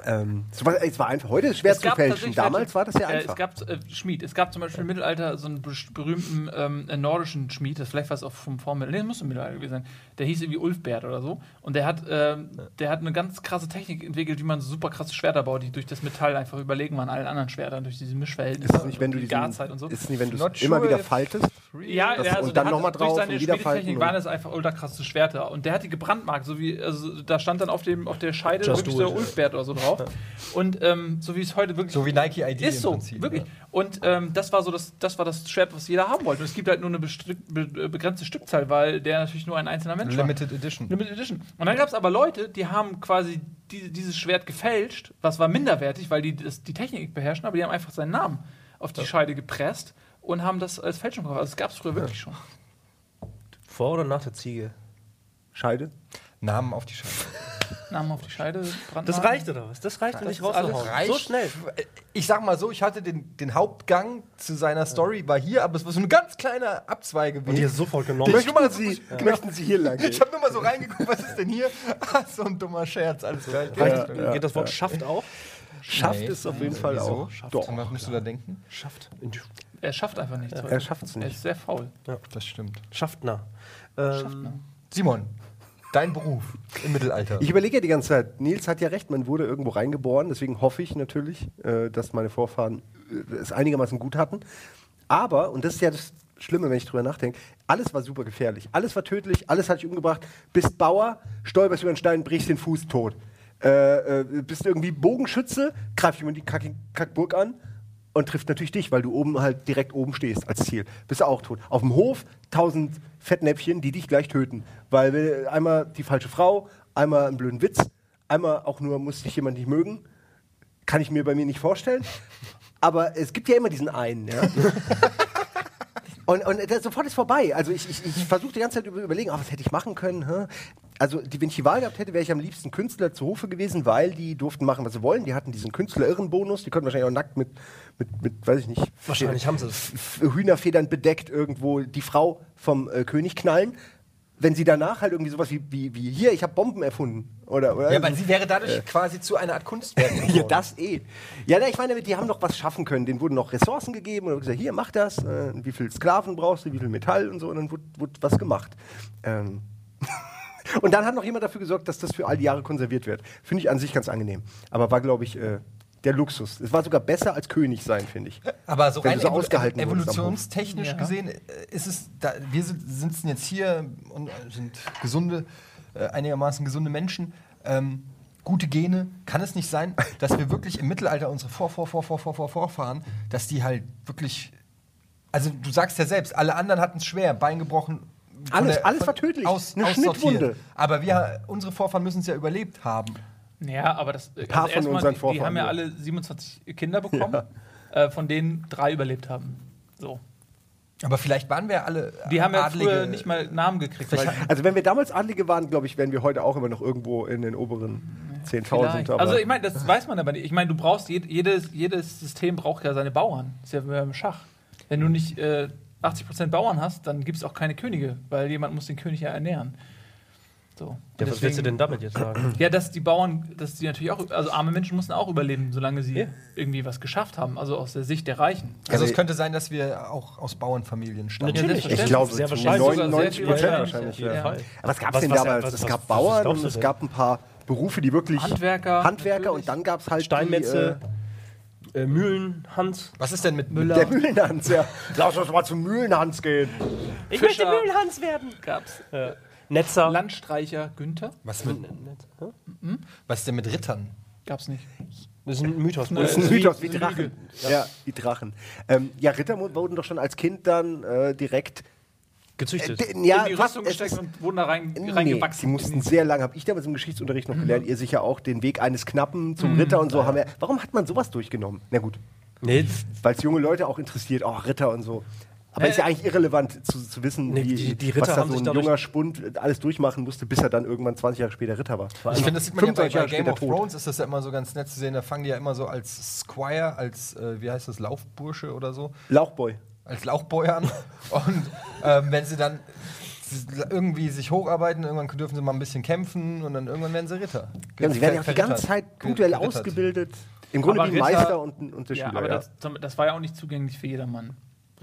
Ähm, so war, es war einfach. Heute ist es schwer Es zu fälschen. Damals war das ja Äh, einfach. es gab äh, Schmied. Es gab zum Beispiel im Mittelalter so einen berühmten ähm, äh, nordischen Schmied, das vielleicht was auch vom Vormittelalter, nee, das muss im Mittelalter gewesen sein. Der hieß irgendwie Ulfbert oder so. Und der hat, ähm, der hat eine ganz krasse Technik entwickelt, wie man so super krasse Schwerter baut, die durch das Metall einfach überlegen waren, allen anderen Schwertern, durch diese Mischverhältnisse ist es nicht, wenn du die Garzeit und so. ist es nicht, wenn du es immer sure wieder faltest? Ja, Das- ja, also und dann der noch mal hat, drauf durch seine und wieder falten waren es einfach ultra krasse Schwerter. Und der hat die gebrandmarkt, so wie, also da stand dann auf, dem, auf der Scheide wirklich so it. Ulfbert oder so drauf. [LAUGHS] Und ähm, so wie es heute wirklich So wie Nike ID ist im so, Prinzip. wirklich. Ja. Und ähm, das war so das, das war das Schwert, was jeder haben wollte. Und es gibt halt nur eine be begrenzte Stückzahl, weil der natürlich nur ein einzelner Mensch war. Limited Edition. Limited Edition. Und dann gab es aber Leute, die haben quasi die, dieses Schwert gefälscht, was war minderwertig, weil die das, die Technik beherrschen, aber die haben einfach seinen Namen auf die Scheide gepresst und haben das als Fälschung verkauft. Also das gab es früher wirklich schon. Vor oder nach der Ziege? Scheide? Namen auf die Scheibe. [LAUGHS] Namen auf die Scheide, Brandmarken. Das reicht oder was? Das reicht, um dich ist rauszuhauen. So schnell. Ich sag mal so, ich hatte den, den Hauptgang zu seiner Story war hier, aber es war so ein ganz kleiner Abzweigeweg. Und die ist sofort genommen. Mal Möchten so- Sie, möchten Sie hier lang [LAUGHS] gehen? Ich habe nur mal so reingeguckt, was ist denn hier? [LAUGHS] Ah, so ein dummer Scherz, alles klar. Reicht, Ja, Geht das Wort Schaft auch? Schafft Nee. es auf jeden Fall Wieso? auch. Doch. An was musst du da denken? Schafft. Er schafft einfach nichts. Er schafft es Er nicht. ist sehr faul. Das stimmt. Schaftner. Ähm, Simon, dein Beruf im Mittelalter. Ich überlege ja die ganze Zeit, Nils hat ja recht, man wurde irgendwo reingeboren, deswegen hoffe ich natürlich, äh, dass meine Vorfahren äh, es einigermaßen gut hatten. Aber, und das ist ja das Schlimme, wenn ich drüber nachdenke, alles war super gefährlich. Alles war tödlich, alles hat dich umgebracht. Bist Bauer, stolperst über den Stein, brichst den Fuß tot. Äh, äh, bist irgendwie Bogenschütze, greift jemand die Kack Kackburg an und trifft natürlich dich, weil du oben halt direkt oben stehst als Ziel. Bist du auch tot. Auf dem Hof tausend Fettnäpfchen, die dich gleich töten. Weil einmal die falsche Frau, einmal einen blöden Witz, einmal auch nur muss dich jemand nicht mögen. Kann ich mir bei mir nicht vorstellen. Aber es gibt ja immer diesen einen, ja. [LAUGHS] Und, und das, sofort ist vorbei. Also ich, ich, ich versuche die ganze Zeit über, überlegen, ah, was hätte ich machen können. Hä? Also die, wenn ich die Wahl gehabt hätte, wäre ich am liebsten Künstler zu Hofe gewesen, weil die durften machen, was sie wollen. Die hatten diesen Künstler-Irren-Bonus. Die konnten wahrscheinlich auch nackt mit, mit, mit weiß ich nicht, Wahrscheinlich haben sie Hühnerfedern bedeckt irgendwo die Frau vom äh, König knallen. Wenn sie danach halt irgendwie sowas wie, wie, wie hier, ich habe Bomben erfunden. Oder, oder ja, weil sie wäre dadurch quasi zu einer Art Kunstwerk [LAUGHS] ja, das eh. Ja, na, ich meine, die haben doch was schaffen können. Denen wurden noch Ressourcen gegeben und gesagt, hier, mach das. Äh, wie viel Sklaven brauchst du, wie viel Metall und so. Und dann wurde, wurde was gemacht. Ähm. [LAUGHS] und dann hat noch jemand dafür gesorgt, dass das für all die Jahre konserviert wird. Finde ich an sich ganz angenehm. Aber war, glaube ich, äh, der Luxus. Es war sogar besser als König sein, finde ich. Aber so Wenn rein so Hof. evolutionstechnisch Ja. gesehen äh, ist es, da, wir sind, sitzen jetzt hier und sind gesunde, äh, einigermaßen gesunde Menschen. Ähm, gute Gene. Kann es nicht sein, dass wir wirklich im Mittelalter unsere Vor, Vor, Vor, Vor, Vor, Vor, Vorfahren, dass die halt wirklich. Also du sagst ja selbst, alle anderen hatten es schwer, Bein gebrochen, Alles- alles war tödlich. Aus, Eine. Schnittwunde. Aber wir, unsere Vorfahren müssen es ja überlebt haben. Ja, aber das. Ein paar von unseren die, die Vorfahren, haben ja ja. alle 27 Kinder bekommen, äh, von denen drei überlebt haben. So. Aber vielleicht waren wir alle Die haben ja Adlige. früher nicht mal Namen gekriegt. Weil Also wenn wir damals Adlige waren, glaube ich, wären wir heute auch immer noch irgendwo in den oberen 10.000. Vielleicht. aber- Also ich meine, das weiß man aber nicht. Ich meine, du brauchst jed jedes, jedes System braucht ja seine Bauern. Das ist ja wie beim Schach. Wenn du nicht äh, 80% Bauern hast, dann gibt es auch keine Könige, weil jemand muss den König ja ernähren. So. Ja, was willst du denn damit jetzt sagen? [CLEARS THROAT] Ja, dass die Bauern, dass die natürlich auch, also arme Menschen mussten auch überleben, solange sie Ja. irgendwie was geschafft haben, also aus der Sicht der Reichen. Also Ja, es könnte sein, dass wir auch aus Bauernfamilien stammen. Natürlich. ich glaube, sehr wahrscheinlich. 99 Sogar sehr Prozent wahrscheinlich. Ja. ja. Aber was gab es denn damals? was- es gab was Bauern und es gab ein paar Berufe, die wirklich Handwerker. Handwerker natürlich. und dann gab es halt Steinmetze, Die, äh, Mühlen, Hans. Was ist denn mit äh, Müller? der Mühlenhans, ja. Lass uns mal zum Mühlenhans gehen. Ich Fischer. möchte Mühlenhans werden. Gab's Netzer. Landstreicher Günther? Was, mit, was ist denn mit Rittern? Gab's nicht. Das ist ein Mythos. Das ist ein Wie- Mythos wie Drachen. Ja, wie Drachen. Ähm, ja, Ritter wurden doch schon als Kind dann äh, direkt. Gezüchtet. Äh, ja, in die Rüstung es gesteckt und wurden da rein, Nee, reingewachsen. sie mussten sehr lange, habe ich damals im Geschichtsunterricht noch gelernt, ihr sicher auch den Weg eines Knappen zum Ritter und so haben wir. Warum hat man sowas durchgenommen? Na gut, nee, weil es junge Leute auch interessiert, auch Ritter und so. Aber Äh, ist ja eigentlich irrelevant zu, zu wissen, Nee, wie, die- die Ritter was da haben so ein junger Spund alles durchmachen musste, bis er dann irgendwann 20 Jahre später Ritter war. Ich finde, das sieht man ja bei, 25 bei Game of tot. Thrones, ist das ja immer so ganz nett zu sehen. Da fangen die ja immer so als Squire, als, äh, wie heißt das, Laufbursche oder so, Lauchboy. als Lauchboy an. Und ähm, wenn sie dann irgendwie sich hocharbeiten, irgendwann dürfen sie mal ein bisschen kämpfen und dann irgendwann werden sie Ritter. Ja, sie werden ja auch die ganze. Zeit punktuell ausgebildet. Im Grunde Aber wie ein Ritter- Meister und, und der Ja, Schüler. aber ja. das, das war ja auch nicht zugänglich für jedermann.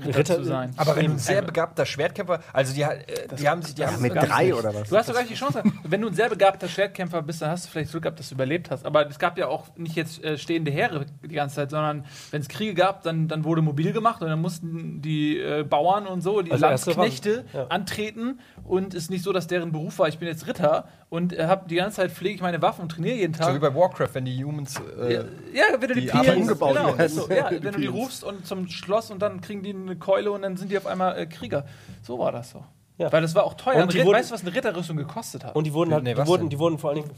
Ritter, Ritter- zu sein. Aber wenn du ein sehr begabter Schwertkämpfer, also die, äh, die haben sich, die haben mit ganz drei nicht- oder was? Du hast doch gleich die Chance. Wenn du ein sehr begabter Schwertkämpfer bist, dann hast du vielleicht Glück gehabt, dass du überlebt hast. Aber es gab ja auch nicht jetzt äh, stehende Heere die ganze Zeit, sondern wenn es Kriege gab, dann, dann wurde mobil gemacht und dann mussten die äh, Bauern und so, die Also Landsknechte ja. antreten. Und es ist nicht so, dass deren Beruf war, ich bin jetzt Ritter und äh, hab die ganze Zeit pflege ich meine Waffen und trainiere jeden So wie Tag. bei Warcraft, wenn die Humans. Äh, Ja, ja, wenn du die, die Peons, umgebaut genau, so, ja, [LAUGHS] Die wenn du die rufst und zum Schloss und dann kriegen die eine Keule und dann sind die auf einmal äh, Krieger. So war das so. Ja. Weil das war auch teuer. Und die wurden- weißt du, was eine Ritterrüstung gekostet hat? Und die wurden halt, Nee, die, wurden, die wurden vor allen Dingen.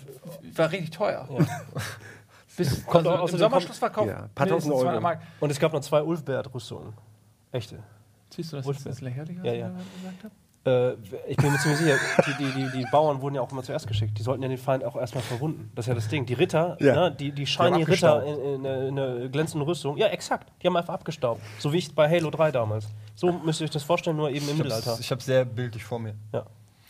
war richtig teuer. [LAUGHS] Bis, Kommt also Im dem- Sommerschlussverkauf Ja, paar tausend mindestens 200 Euro. Mark. Und es gab noch zwei Ulfbert-Rüstungen. Echte. Siehst du, das ist das lächerlich, was Ja, ich ja. gesagt habe? Äh, ich bin mir ziemlich sicher, die, die, die, die Bauern wurden ja auch immer zuerst geschickt. Die sollten ja den Feind auch erstmal verwunden. Das ist ja das Ding. Die Ritter, Ja. ne, die, die shiny Ritter in, in, in einer glänzenden Rüstung, ja, exakt. Die haben einfach abgestaubt. So wie ich bei Halo 3 damals. So müsst ihr euch das vorstellen, nur eben im Mittelalter. ich habe sehr bildlich vor mir. Ja.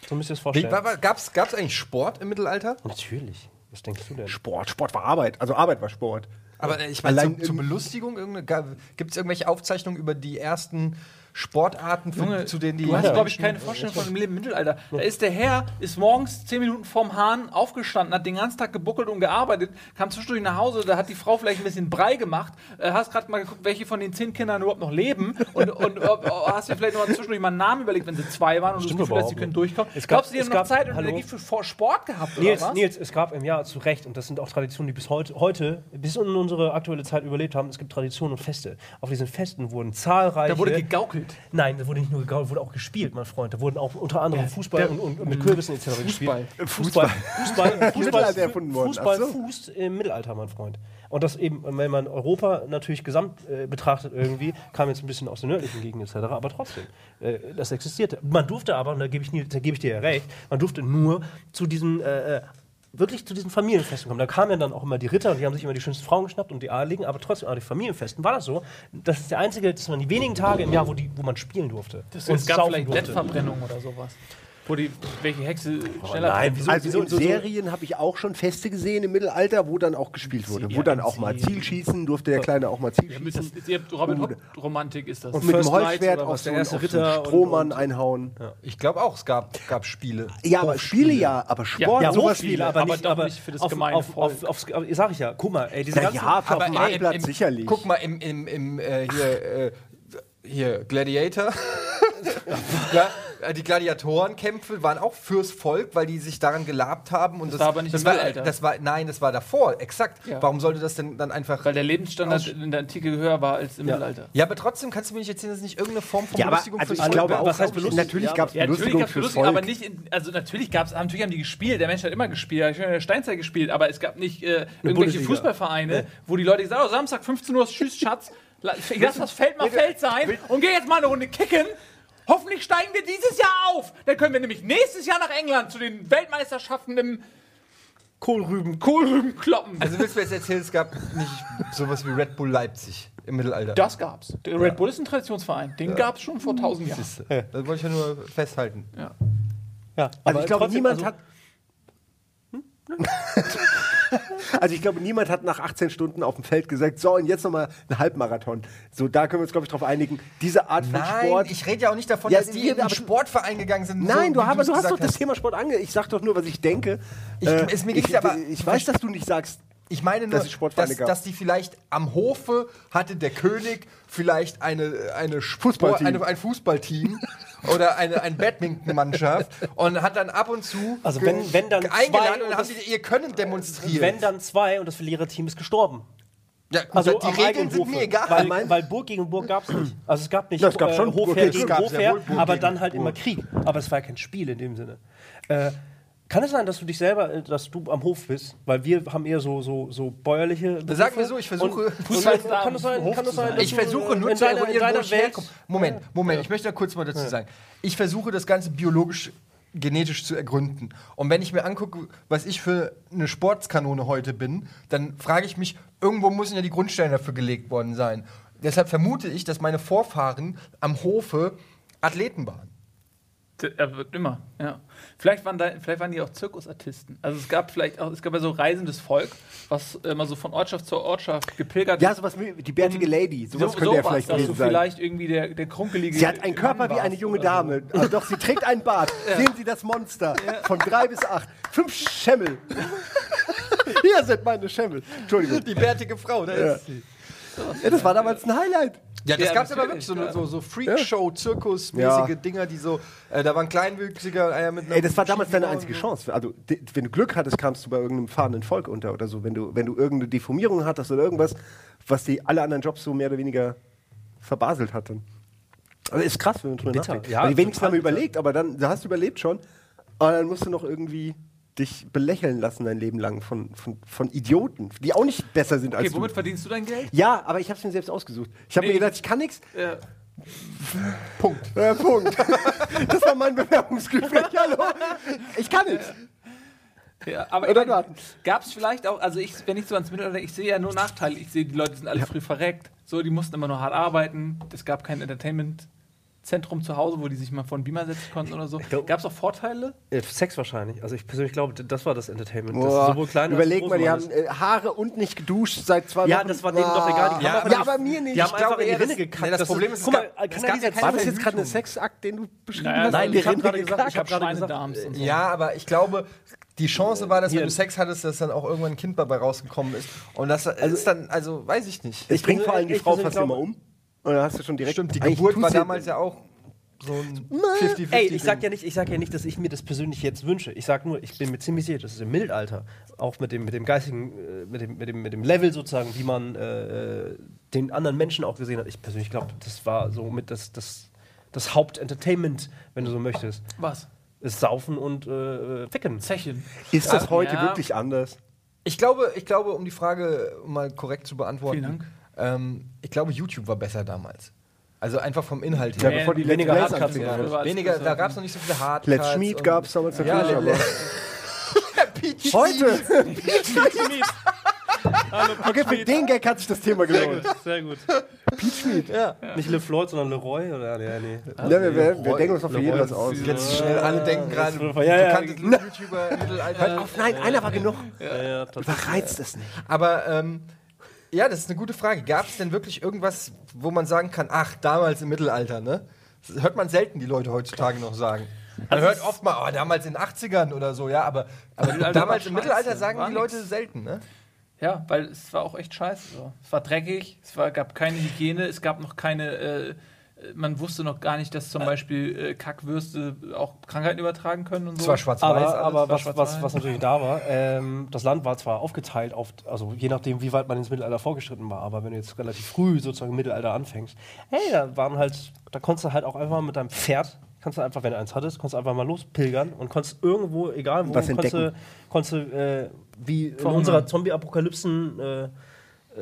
So müsst ihr es vorstellen. gab's, gab's eigentlich Sport im Mittelalter? Natürlich. Was denkst du denn? Sport, Sport war Arbeit. Also Arbeit war Sport. Aber äh, ich meine, zur, zur Belustigung, gibt es irgendwelche Aufzeichnungen über die ersten Sportarten, für, Junge, zu denen die. du hast, glaube ich, keine Vorstellung von dem Leben im Mittelalter. Da ist der Herr, ist morgens zehn Minuten vorm Hahn aufgestanden, hat den ganzen Tag gebuckelt und gearbeitet, kam zwischendurch nach Hause, da hat die Frau vielleicht ein bisschen Brei gemacht, äh, hast gerade mal geguckt, welche von den zehn Kindern überhaupt noch leben und, und hast dir vielleicht noch mal zwischendurch mal einen Namen überlegt, wenn sie zwei waren und du das Stimmt Gefühl hast, sie können durchkommen. Es gab- Glaubst du, die haben noch gab- Zeit und hallo? Energie für für Sport gehabt, oder Nils, was? Nils, es gab im Jahr zu Recht, und das sind auch Traditionen, die bis heute, heute, bis in unsere aktuelle Zeit überlebt haben, es gibt Traditionen und Feste. Auf diesen Festen wurden zahlreiche... Da wurde gegaukelt. Nein, da wurde nicht nur gegault, wurde auch gespielt, mein Freund. Da wurden auch unter anderem Fußball der- und, und, und mit Kürbissen etc. gespielt. Fußball. Fußball. Fußball, [LAUGHS] Fußball, erfunden worden. Fußball so. fußt im Mittelalter, mein Freund. Und das eben, wenn man Europa natürlich gesamt äh, betrachtet irgendwie, kam jetzt ein bisschen aus der nördlichen Gegend etc., aber trotzdem, äh, das existierte. Man durfte aber, und da gebe ich, da gebe ich dir ja recht, man durfte nur zu diesen äh, äh, wirklich zu diesen Familienfesten kommen. Da kamen ja dann auch immer die Ritter und die haben sich immer die schönsten Frauen geschnappt und die Adeligen, aber trotzdem an die Familienfesten war das so. Das ist der einzige, das waren die wenigen Tage im Jahr, wo, die, wo man spielen durfte. Das, und es gab vielleicht durfte. Lettverbrennung oder sowas. Wo die, welche Hexe schneller nein, brennt. wieso- Also wieso- in so- so- Serien habe ich auch schon Feste gesehen im Mittelalter, wo dann auch gespielt wurde. Sie- Wo dann ja, auch mal Zielschießen, durfte der Kleine auch mal Ja, mit Zielschießen. das, ihr habt Robin Hood Romantik ist das. Und mit dem Holzschwert auf so, der erste auf so Ritter einen und- Strohmann und- einhauen. Ich glaube auch, es gab, gab Spiele. Ja, aber Spiele ja, aber Sport, Ja, sowas wie. aber nicht- aber nicht für das auf, gemeine auf, Volk. auf, auf, auf, Sag ich ja, guck mal, ey, diese Na ganzen, ja, auf dem Marktplatz im- sicherlich. Guck mal, im, im, im äh, hier, äh, hier, Gladiator. [LAUGHS] ja, äh, die Gladiatorenkämpfe waren auch fürs Volk, weil die sich daran gelabt haben. Und das, war aber nicht das im war, Mittelalter. das war Nein, das war davor, exakt. Ja. Warum sollte das denn dann einfach. Weil der Lebensstandard in der Antike höher war als im Ja. Mittelalter. ja, aber trotzdem kannst du mir nicht erzählen, dass es nicht irgendeine Form von Ja, aber Belustigung also fürs ich Volk glaube gab. auch, Was heißt belustigt? natürlich Ja, gab es Ja, natürlich Belustigung gab es fürs Belustigung, Volk. aber nicht in, also natürlich gab's, natürlich haben die gespielt, der Mensch hat immer gespielt, ich habe in der Steinzeit gespielt, aber es gab nicht äh, irgendwelche Bundesliga. Fußballvereine, wo die Leute gesagt haben, oh, Samstag 15 Uhr, tschüss, Schatz, lass das Feld mal Feld sein und geh jetzt mal eine Runde kicken. Hoffentlich steigen wir dieses Jahr auf. Dann können wir nämlich nächstes Jahr nach England zu den Weltmeisterschaften im Kohlrüben. Kohlrüben kloppen. Also willst du mir jetzt erzählen, es gab nicht sowas wie Red Bull Leipzig im Mittelalter? das gab's. Der Red Bull ist ein Traditionsverein. Den gab's schon vor 1000 Jahren. Siehste. Das wollte ich ja nur festhalten. Ja. Ja, Also ich glaube, niemand also- hat. [LAUGHS] [LAUGHS] also ich glaube, niemand hat nach 18 Stunden auf dem Feld gesagt, so und jetzt nochmal ein Halbmarathon. So, da können wir uns, glaube ich, drauf einigen. Diese Art von Nein, Sport. ich rede ja auch nicht davon, Ja, dass die in einen aber- Sportverein gegangen sind. Nein, so, du, aber du hast doch das Thema Sport ange. Ich sag doch nur, was ich denke. Ich- es- mir ging's ich, aber- ich weiß, dass du nicht sagst. Ich meine nur, Dass dass, dass die vielleicht am Hofe hatte der König vielleicht eine, eine Fußballteam. eine, ein Fußballteam [LAUGHS] oder eine, eine Badmintonmannschaft und hat dann ab und zu Also wenn- wenn dann eingeladen zwei und und dann haben sie ihr Können demonstriert. Wenn dann zwei und das Verliererteam ist gestorben. ja, gut, Also die Regeln sind mir egal. Weil, weil Burg gegen Burg gab es nicht. Also es gab nicht Ja, es gab schon Burg Hofherr gegen- Hofherr, Burg aber dann halt Burg. immer Krieg. Aber es war ja kein Spiel in dem Sinne. Äh, kann es sein, dass du dich selber, äh, dass du am Hof bist? Weil wir haben eher so, so, so bäuerliche. Sag Berufe. mir so, ich versuche- [LAUGHS] Und, und dann kann es sein, kann es sein Ich versuche nur in zu deiner, in deiner Welt. Moment, Moment, ich möchte da kurz mal dazu sagen. Ich versuche das Ganze biologisch, genetisch zu ergründen. Und wenn ich mir angucke, was ich für eine Sportskanone heute bin, dann frage ich mich, irgendwo müssen ja die Grundsteine dafür gelegt worden sein. Deshalb vermute ich, dass meine Vorfahren am Hofe Athleten waren. Er wird immer, ja. Vielleicht waren, da, vielleicht waren die auch Zirkusartisten. Also es gab vielleicht auch, es gab ja so reisendes Volk, was immer so von Ortschaft zu Ortschaft gepilgert Ja, ist. sowas wie die bärtige Lady. Sowas so, könnte ja vielleicht gewesen sein. vielleicht irgendwie der, der krunkelige. Sie hat einen Körper wie eine junge oder so. Dame. [LAUGHS] Also doch, sie trägt einen Bart. Sehen Sie das Monster. Von drei bis acht. Fünf Schemmel. [LAUGHS] Hier sind meine Schemmel. Entschuldigung. Die bärtige Frau, da Ja. ist sie. Ja, das war damals ein Highlight. Ja, das Ja, gab es aber wirklich, so, so, so Freakshow, Zirkusmäßige Ja. Dinger, die so, äh, da waren Kleinwüchsiger, einer mit einer Ey, das war damals deine einzige. Chance. Also, wenn du Glück hattest, kamst du bei irgendeinem fahrenden Volk unter oder so. Wenn du, wenn du irgendeine Deformierung hattest oder irgendwas, was die alle anderen Jobs so mehr oder weniger verbaselt hatten. Aber ist krass, wenn man drüber nachdenkt. Ja, die wenigsten haben überlegt, aber dann da hast du überlebt schon. Und dann musst du noch irgendwie dich belächeln lassen dein Leben lang von, von, von Idioten, die auch nicht besser sind als Okay, womit du. verdienst du dein Geld? Ja, aber ich habe es mir selbst ausgesucht. Ich habe Nee. mir gedacht, ich kann nichts. Ja. Punkt. Äh, Punkt. [LAUGHS] das war mein Bewerbungsgespräch. Hallo. Ich kann nichts. Ja, aber gab es vielleicht auch, also ich, wenn ich so ans Mittelalter, ich sehe ja nur Nachteile. Ich sehe, die Leute sind alle früh verreckt. So, die mussten immer nur hart arbeiten. Es gab kein Entertainment-Zentrum zu Hause, wo die sich mal vor den Beamer setzen konnten oder so. Gab es auch Vorteile? Äh, Sex wahrscheinlich. Also ich persönlich glaube, das war das Entertainment. Das Boah, sowohl klein als überleg groß mal, die haben das. äh, Haare und nicht geduscht seit zwei Wochen. Ja, das war denen doch egal. Die Ja, haben aber ja, aber mir nicht. Die haben Ich einfach glaube in die Rinne das- gekackt. nee, das Problem ist, guck mal, es gab ja war das jetzt gerade ein. Sexakt, den du beschrieben Naja, hast? Nein, ich hab Rinne gerade gesagt, ich hab gerade gesagt. Ja, aber ich glaube, die Chance war, dass wenn du Sex hattest, dass dann auch irgendwann ein Kind dabei rausgekommen ist. Und das ist dann, also weiß ich nicht. Ich bringe vor allem die Frau fast immer um. Und dann hast du schon direkt. Stimmt, die Geburt war damals ja auch so ein 50-50. Ey, ich sag ja nicht, ich sag ja nicht, dass ich mir das persönlich jetzt wünsche. Ich sag nur, ich bin mir ziemlich sicher, dass es im Mittelalter, auch mit dem, mit dem geistigen, äh, mit dem, mit dem, mit dem Level sozusagen, wie man äh, den anderen Menschen auch gesehen hat. Ich persönlich glaube, das war so mit das, das, das Hauptentertainment, wenn du so möchtest. Was? Ist Saufen und äh, Ficken. Zechen. Ist das heute Ja. wirklich anders? Ich glaube, ich glaube, um die Frage mal korrekt zu beantworten, Vielen Dank. Ähm, ich glaube, YouTube war besser damals. Also einfach vom Inhalt Ja, her. bevor die weniger Let's Hardcuts. Als- Weniger, da gab es noch nicht so viele Hardcuts. Let's Schmied gab es damals Ja, natürlich, aber. [LAUGHS] Peach Heute! okay, für den Gag hat sich das Thema gelohnt. sehr gut. Pete Schmied. Ja. Nicht LeFloid, sondern Leroy? Oder? Ja, nee. Ja, wir, wir, wir denken uns noch für jeden was aus. Jetzt schnell alle denken gerade, Ja, ja, bekannte YouTuber, Mittelalter. Auf, nein, einer war genug. Ja, ja. Überreizt es nicht. Aber ähm, ja, das ist eine gute Frage. Gab es denn wirklich irgendwas, wo man sagen kann, ach, damals im Mittelalter, ne? Das hört man selten die Leute heutzutage noch sagen. Man hört oft mal, oh, damals in den 80ern oder so, ja, aber, aber damals im Mittelalter sagen die nix. Leute selten, ne? Ja, weil es war auch echt scheiße. So. Es war dreckig, es war, gab keine Hygiene, es gab noch keine äh, man wusste noch gar nicht, dass zum Beispiel äh, Kackwürste auch Krankheiten übertragen können und so. Es war schwarz-weiß. Aber, aber was, schwarz-weiß. was, was natürlich da war, ähm, das Land war zwar aufgeteilt auf, also je nachdem, wie weit man ins Mittelalter vorgeschritten war, aber wenn du jetzt relativ früh sozusagen im Mittelalter anfängst, hey, da waren halt, da konntest du halt auch einfach mal mit deinem Pferd, kannst du einfach, wenn du eins hattest, konntest du einfach mal lospilgern und konntest irgendwo, egal wo, Was konntest du, konntest du äh, wie in unserer Zombie-Apokalypsen äh, äh,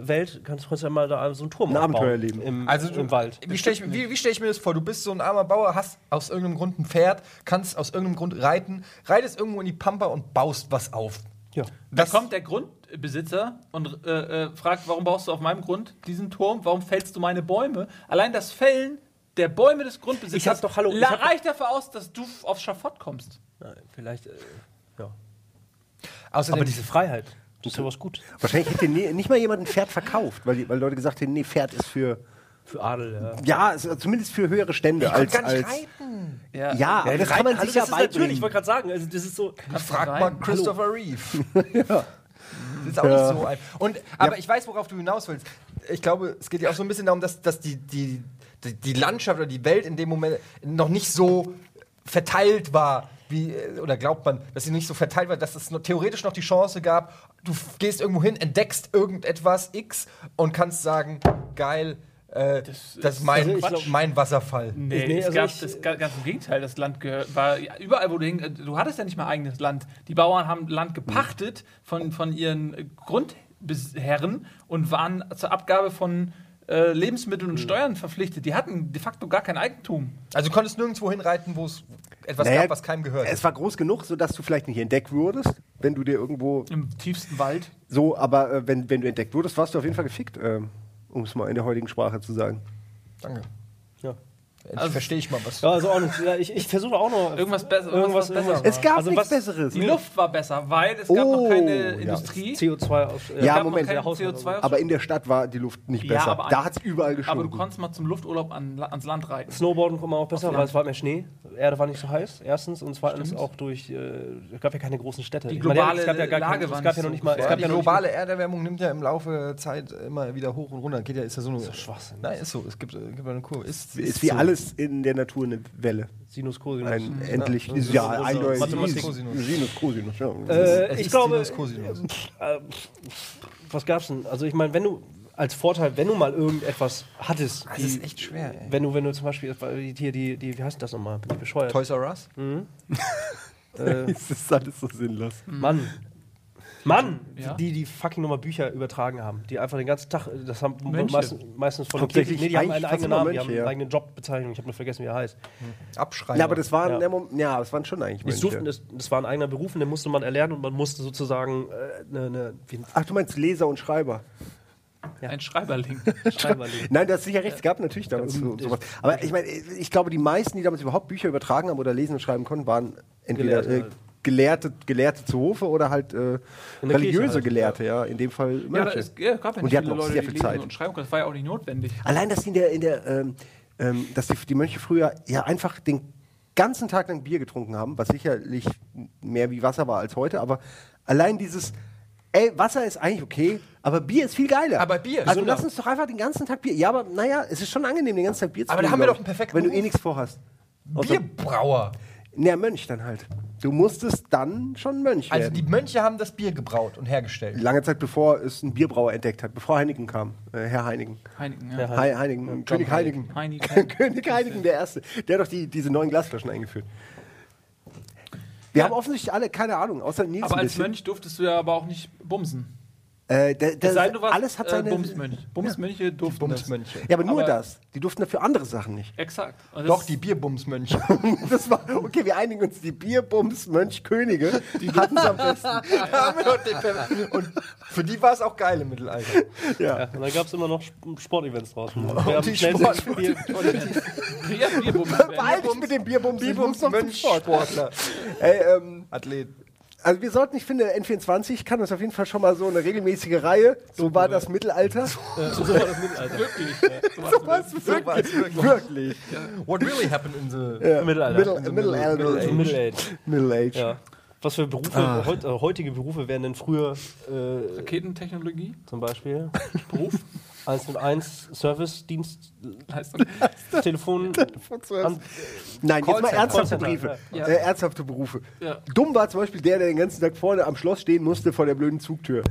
äh, Welt, kannst, du ja mal da so einen Turm Ein Abenteuer erleben. Im, Also du, im Wald. Wie stelle ich, wie, wie stell ich mir das vor? Du bist so ein armer Bauer, hast aus irgendeinem Grund ein Pferd, kannst aus irgendeinem Grund reiten, reitest irgendwo in die Pampa und baust was auf. Ja. Da kommt der Grundbesitzer und äh, äh, fragt, warum baust du auf meinem Grund diesen Turm? Warum fällst du meine Bäume? Allein das Fällen der Bäume des Grundbesitzers Ich hab doch- hallo, ich hab reicht dafür aus, dass du aufs Schafott kommst. Nein, vielleicht, äh, ja. Außerdem, Aber diese Freiheit, das ist ja was Gutes. Wahrscheinlich hätte nie, nicht mal jemand ein Pferd verkauft, weil, die, weil Leute gesagt hätten, nee, Pferd ist für, Für Adel, ja. ja, es- zumindest für höhere Stände. ich als, konnte gar nicht als, reiten. Ja, ja, aber das kann man sich ja das ist natürlich, ich beibringen. wollte gerade sagen, also das ist so. Frag rein. mal Christopher Reeve. [LAUGHS] Das ist auch Ja. nicht so ein. Und, aber ich weiß, worauf du hinaus willst. Ich glaube, es geht ja auch so ein bisschen darum, dass, dass die, die, die, die Landschaft oder die Welt in dem Moment noch nicht so verteilt war, wie, äh, oder glaubt man, dass sie nicht so verteilt war, dass es noch, theoretisch noch die Chance gab, du gehst irgendwo hin, entdeckst irgendetwas X und kannst sagen, geil, äh, das, Das ist mein, also glaub- mein Wasserfall. Nee, Nee, es also gab ich- das ga- ganz im Gegenteil. Das Land gehört, war ja, überall, wo du hin, äh, du hattest ja nicht mal eigenes Land. Die Bauern haben Land gepachtet von, von ihren Grundherren und waren zur Abgabe von äh, Lebensmitteln und Steuern verpflichtet. Die hatten de facto gar kein Eigentum. Also du konntest nirgendwo hinreiten, wo es etwas Naja, gab, was keinem gehört. Es war groß genug, sodass du vielleicht nicht entdeckt wurdest, wenn du dir irgendwo Im tiefsten Wald. so, aber äh, wenn, wenn du entdeckt wurdest, warst du auf jeden Fall gefickt, ähm, um es mal in der heutigen Sprache zu sagen. Danke. Also- verstehe ich mal was. Ja, also auch nicht. Ja, ich, ich versuche auch noch. Irgendwas besser- Irgendwas, irgendwas, was besser irgendwas. Es gab Also nichts was- Besseres. Die Luft war besser, weil es gab Oh, noch keine ja. Industrie. CO2 aus. Äh, Ja, gab noch Moment, keinen der Haushalt- CO2 Aber in der Stadt war die Luft nicht Ja, besser. aber da hat es überall aber gestunken. du konntest mal zum Lufturlaub an, ans Land reiten. Snowboarden kommt man auch besser, weil es war mehr Schnee. Erde war nicht so heiß, erstens. Und zweitens Stimmt. auch durch. Äh, es gab ja keine großen Städte. Die Ich meine, ja, globale es gab ja gar Lage keine, war es gab ja noch nicht mal. Gab die globale Erderwärmung nimmt ja im Laufe der Zeit immer wieder hoch und runter. Geht ja, ist ja so eine. Schwachsinn. Nein, ist so. Es gibt, äh, eine Kurve. Ist, ist wie so. Alles in der Natur eine Welle. Sinus, Cosinus. Ein endlich, ja, so- eindeutig. Mathematik. Cosinus. Sinus, Cosinus, ja. Äh, Es ich glaube, Sinus, Cosinus. äh, was gab's denn? Also ich meine, wenn du als Vorteil, wenn du mal irgendetwas hattest, Das ist echt schwer, ey. wenn du, wenn du zum Beispiel hier die, die wie heißt das nochmal? Bin ich bescheuert? Toys R Us? [LAUGHS] Äh, Das ist alles so sinnlos. Mann. Mann, Ja? die die fucking nochmal Bücher übertragen haben, die einfach den ganzen Tag, das haben Mönche. meistens, meistens von Hauptsächlich nee, die haben einen eigenen Namen, die Mönche, haben ja. eine eigene Jobbezeichnung, ich habe nur vergessen, wie er heißt. Abschreiben. Ja, aber das waren, Ja. ja, ja das waren schon eigentlich Die durften, Mönche. das, das war ein eigener Beruf und den musste man erlernen und man musste sozusagen äh, wie ein Ach, du meinst Leser und Schreiber? Ein Schreiberling. [LAUGHS] Schreiber legen. Nein, du hast sicher recht, es gab natürlich damals so, sowas. Aber ich meine, ich glaube, die meisten, die damals überhaupt Bücher übertragen haben oder lesen und schreiben konnten, waren entweder Gelehrte äh, halt. Gelehrte, Gelehrte zu Hofe oder halt äh, religiöse halt, Gelehrte, ja. In dem Fall Ja, Mönche. aber es ja, gab ja Und nicht die hatten Leute, sehr die viel Zeit. und schreiben. Das war ja auch nicht notwendig. Allein, dass die in der, in der ähm, ähm, dass die, die Mönche früher ja einfach den ganzen Tag lang Bier getrunken haben, was sicherlich mehr wie Wasser war als heute, aber allein dieses, ey, Wasser ist eigentlich okay, aber Bier ist viel geiler. Aber Bier, Also lass uns doch einfach den ganzen Tag Bier. Ja, aber naja, es ist schon angenehm, den ganzen Tag Bier zu Aber da trinken, haben wir doch einen perfekten Wenn du eh nichts vorhast. Bierbrauer. Na, Mönch dann halt. Du musstest dann schon Mönch Also werden. die Mönche haben das Bier gebraut und hergestellt. Lange Zeit bevor es ein Bierbrauer entdeckt hat, bevor Heineken kam, äh, Herr Heineken. Heineken, ja. Hei- Heineken, König Heineken. Heineken. [LAUGHS] König Heineken der Erste. Der hat doch die, diese neuen Glasflaschen eingeführt. Wir Ja. haben offensichtlich alle keine Ahnung, außer Nils Aber ein als. Mönch durftest du ja aber auch nicht bumsen. Äh, der, der, sei warst alles hat äh, seine. Bumsmönch. Bumsmönche durften das. Bumsmönche. Ja, aber nur Aber- das. Die durften dafür andere Sachen nicht. Exakt. Und das- Doch, die Bierbumsmönche. [LAUGHS] Das war, okay, wir einigen uns, die Bierbums Mönchkönige, die [LAUGHS] hatten es am besten. [LAUGHS] Haben wir und für die war es auch geil im Mittelalter. Ja, Ja. und dann gab es immer noch Sp- Sportevents draußen. Und Wer am die Sport- Bier- Ja, Bierbums. Beeil dich mit dem Bierbums, zum Sport. Bierbumsmönchsportler. Ey, ähm, Athlet. Also wir sollten, ich finde, N24 kann das auf jeden Fall schon mal so eine regelmäßige Reihe. So war das Mittelalter. So war das Mittelalter. Wirklich. So war es So war es wirklich. wirklich. Wirklich. What really happened in the... Ja. Mittelalter. Middle, Also Middle, Middle Age. Middle Age. Ja. Was für Berufe, heut, äh, heutige Berufe wären denn früher äh, Raketentechnologie, zum Beispiel? Beruf. 101 Service-Dienst, Heißt, [LAUGHS] Telefon. An, Nein, jetzt mal ernsthafte Briefe. ja. Äh, ernsthafte Berufe. Ja. Dumm war zum Beispiel der, der den ganzen Tag vorne am Schloss stehen musste vor der blöden Zugtür.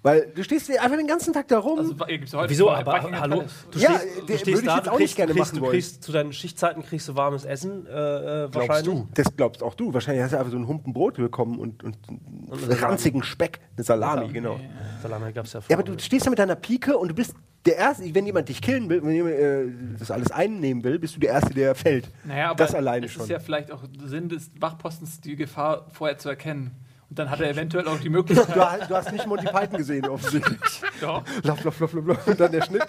Weil du stehst einfach den ganzen Tag da rum. also, gibt's heute Wieso? Aber hallo, du Ja, stehst, der- du würde stehst ich da, jetzt auch nicht kriegst, gerne kriegst, machen du wollen. kriegst zu deinen Schichtzeiten kriegst du warmes Essen, äh, äh, Glaubst wahrscheinlich. du? Das glaubst auch du. Wahrscheinlich hast du einfach so einen Humpen Brot bekommen und, und einen ranzigen Speck, eine Salami, genau. Salami gab's ja Ja, aber du stehst da mit deiner Pike und du bist der Erste, wenn jemand dich killen will, wenn jemand äh, das alles einnehmen will, bist du der Erste, der fällt. Naja, aber das alleine es schon. ist ja vielleicht auch Sinn des Wachpostens, die Gefahr vorher zu erkennen. Und dann hat er eventuell auch die [LAUGHS] Möglichkeit. Du, hast- du hast nicht Monty Python gesehen, offensichtlich. Doch. Lauf, lauf, lauf, lauf, lauf. Und dann der Schnitt.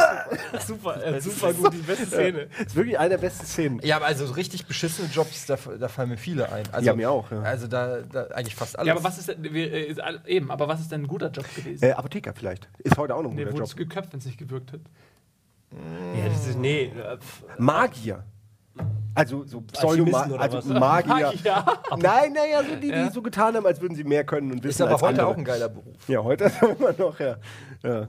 [LAUGHS] super, äh, super gut, die beste Szene. Das ist wirklich eine der besten Szenen. Ja, aber also so richtig beschissene Jobs, da, da fallen mir viele ein. Also, Ja, mir auch, ja. Also da, da eigentlich fast alles. Ja, aber was ist denn, wir, äh, eben, aber was ist denn ein guter Job gewesen? Äh, Apotheker vielleicht. Ist heute auch noch ein nee, guter wurde Job. es geköpft, wenn es nicht gewirkt hat. Ja, das ist, nee, äh, Magier. Also so Pseudo oder also? Magier. [LAUGHS] Ja. Nein, naja, so die, die Ja. so getan haben, als würden sie mehr können und wissen ist aber als heute andere. auch ein geiler Beruf. Ja, heute ist er immer noch, ja. ja.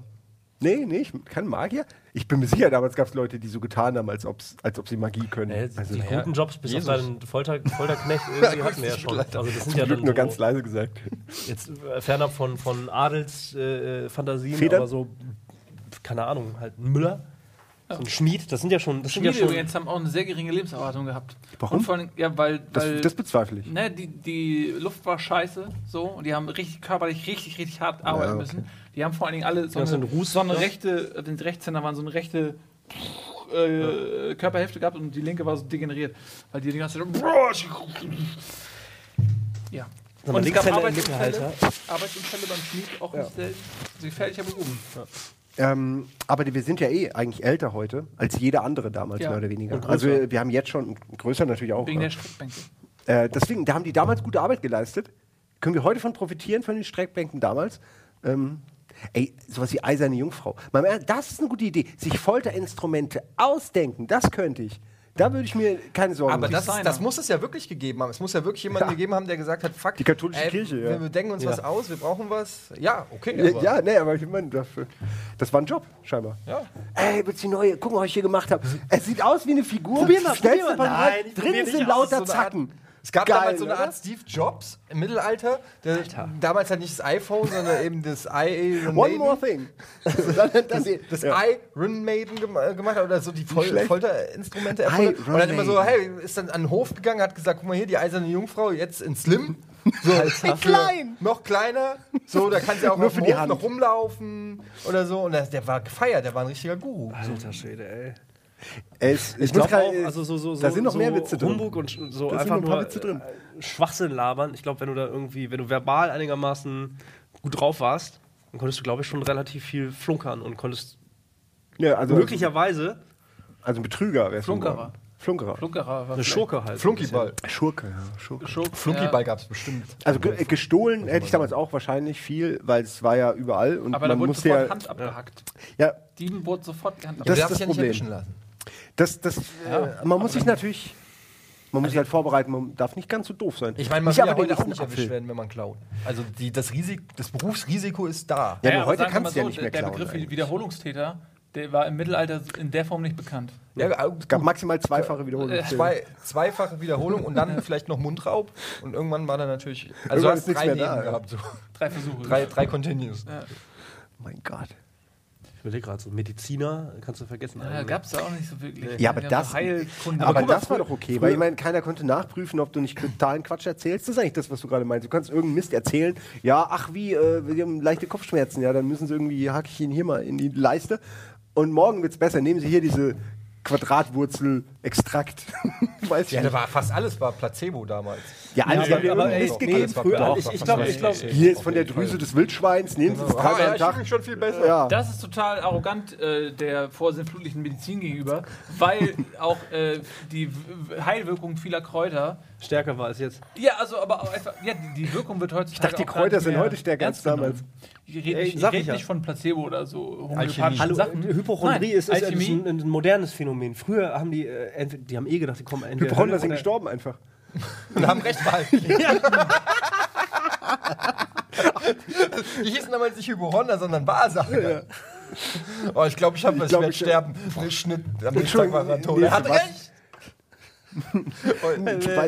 Nee, nee, ich kann Magier. Ich bin mir sicher, damals gab es Leute, die so getan haben, als, ob's, als ob sie Magie können. äh, also, die naja, guten Jobs bis Jesus. auf deinen Folter, Folterknecht [LAUGHS] irgendwie hatten wir ja schon. Also das sind ja Glück dann nur so, ganz leise gesagt. jetzt äh, fernab von, von Adels äh, aber so, keine Ahnung, halt Müller, so ein Schmied, das sind ja schon, das sind Schmiede ja schon übrigens haben auch eine sehr geringe Lebenserwartung gehabt. Warum? Und vor allem, ja, weil, Das, weil das bezweifle ich. ne, die, die Luft war scheiße, so, und die haben richtig körperlich richtig, richtig hart arbeiten okay. müssen. Die haben vor allen Dingen alle so Ja, so eine, ein Ruß, so eine ne? rechte, den Rechtshänder waren so eine rechte äh, Körperhälfte gehabt und die linke war so degeneriert, weil die die ganze Zeit ja. Mal, Und es gab Arbeitsunfälle. Arbeitsunfälle beim Schmied, auch nicht selten. Gefährlicher Beruf. Ähm, aber wir sind ja eh eigentlich älter heute als jeder andere damals, Ja. mehr oder weniger. Also wir, haben jetzt schon, größer natürlich auch. Wegen ja. der Streckbänke. Äh, deswegen, da haben die damals gute Arbeit geleistet. Können wir heute von profitieren, von den Streckbänken damals? Ähm, ey, sowas wie eiserne Jungfrau. Das ist eine gute Idee. Sich Folterinstrumente ausdenken, das könnte ich. Da würde ich mir keine Sorgen Aber machen. das, Designer. das muss es ja wirklich gegeben haben. Es muss ja wirklich jemanden Ja. gegeben haben, der gesagt hat, fuck, Die katholische Kirche, ja. wir, wir denken uns Ja. was aus, wir brauchen was. Ja, okay. Ja, aber- ja, nee, aber ich meine, dafür- das war ein Job, scheinbar. Ja. Ey, willst die neue, gucken, was ich hier gemacht habe. Es sieht aus wie eine Figur. Probier mal, probier mal. Nein, ich Drin sind lauter so eine Art- Zacken. Es gab Geil, damals so eine oder? Art Steve Jobs im Mittelalter. Der, damals halt nicht das iPhone, sondern eben das Iron [LAUGHS] One Maiden. more thing. [LAUGHS] dann, [LAUGHS] Das ja. Iron Maiden gem gemacht hat oder so die Fol schlecht. Folterinstrumente erfunden. Iron Und dann immer so, hey, ist dann an den Hof gegangen, hat gesagt, guck mal hier, die eiserne Jungfrau, jetzt in Slim. So, für klein. Noch kleiner. So, da kannst du auch Nur für die Hand. noch rumlaufen oder so. Und das, der war gefeiert, der war ein richtiger Guru. Alter Schwede, ey. Es, Ich muss glaube auch, also so, so, so, da sind noch so mehr Witze drin. Humbug und so Da einfach ein nur Witze drin. äh, Schwachsinn labern. Ich glaube, wenn du da irgendwie, wenn du verbal einigermaßen gut drauf warst, dann konntest du, glaube ich, schon relativ viel flunkern und konntest Ja, also, möglicherweise also ein Betrüger wäre es. Flunkerer. Flunkerer. Flunkerer eine Schurke halt. Flunkyball. Schurke, ja. Schurke. Schurk, Flunkyball ja. gab es bestimmt. Also ge gestohlen hätte ich damals auch wahrscheinlich viel, weil es war ja überall und Aber da man wurde musste sofort ja, Hand abgehackt. ja, Dieben wurde sofort die Hand Das Das ist das sich ja nicht Problem. Das, das, äh, man muss sich natürlich, man muss sich halt vorbereiten, man darf nicht ganz so doof sein. Ich meine, man will ja heute auch nicht erwischt Apfel. werden, wenn man klaut. Also die, das, Risik, das Berufsrisiko ist da. Ja, aber heute kannst du ja nicht mehr Der klauen Begriff eigentlich. Wiederholungstäter, der war im Mittelalter in der Form nicht bekannt. Ja, äh, Es gab maximal zweifache Wiederholungen. Zwei, zweifache Wiederholung und dann [LAUGHS] vielleicht noch Mundraub. Und irgendwann war dann natürlich. Also hast drei mehr da, Leben ja. gehabt. So. Drei Versuche. Drei, drei Continues. mein Gott. Ich überlege gerade so, Mediziner kannst du vergessen. Ja, eigentlich. gab es da auch nicht so wirklich. Ja, aber Ja, das- Heilkunde. Aber, mal, das war doch okay, früher- weil ich meine, keiner konnte nachprüfen, ob du nicht totalen Quatsch erzählst. Das ist eigentlich das, was du gerade meinst. Du kannst irgendeinen Mist erzählen. Ja, ach wie, äh, wir haben leichte Kopfschmerzen. Ja, dann müssen sie irgendwie, hake ich ihn hier mal in die Leiste. Und morgen wird's besser. Nehmen Sie hier diese Quadratwurzel-Extrakt. [LAUGHS] Weiß ich Ja, da nicht. war fast alles war Placebo damals. Ja, Ja, alles haben wir aber, ey, Mist nee, gegeben. früher, ich, war ich glaube, ich glaube, Hier ist von der Drüse des Wildschweins. Nehmen Sie das Ah, dreimal ja, am Tag. schon viel besser. Ja. Das ist total arrogant äh, der vorsinnflutlichen Medizin gegenüber, weil [LAUGHS] auch äh, die Heilwirkung vieler Kräuter. stärker war als jetzt. Ja, also aber auch einfach, ja, die, die Wirkung wird heutzutage. Ich dachte, die Kräuter sind heute stärker als ernst genommen. Ich rede Ey, nicht, ich red ich ja. nicht von Placebo oder so homöopathischen Hallo, Sachen. Hypochondrie Nein, ist, ist, ist ein, ein modernes Phänomen. Früher haben die, äh, entweder, die haben eh gedacht, die kommen entweder Hypochonder sind gestorben einfach. [LAUGHS] Und haben recht behalten. [LAUGHS] [LAUGHS] die hießen damals nicht Hypochonder, sondern Wahrsager. Oh, ich glaube, ich habe was. Ich glaub, werde ich- sterben. Nee, Schnitt. Am nächsten war er tot. Er hat was? recht.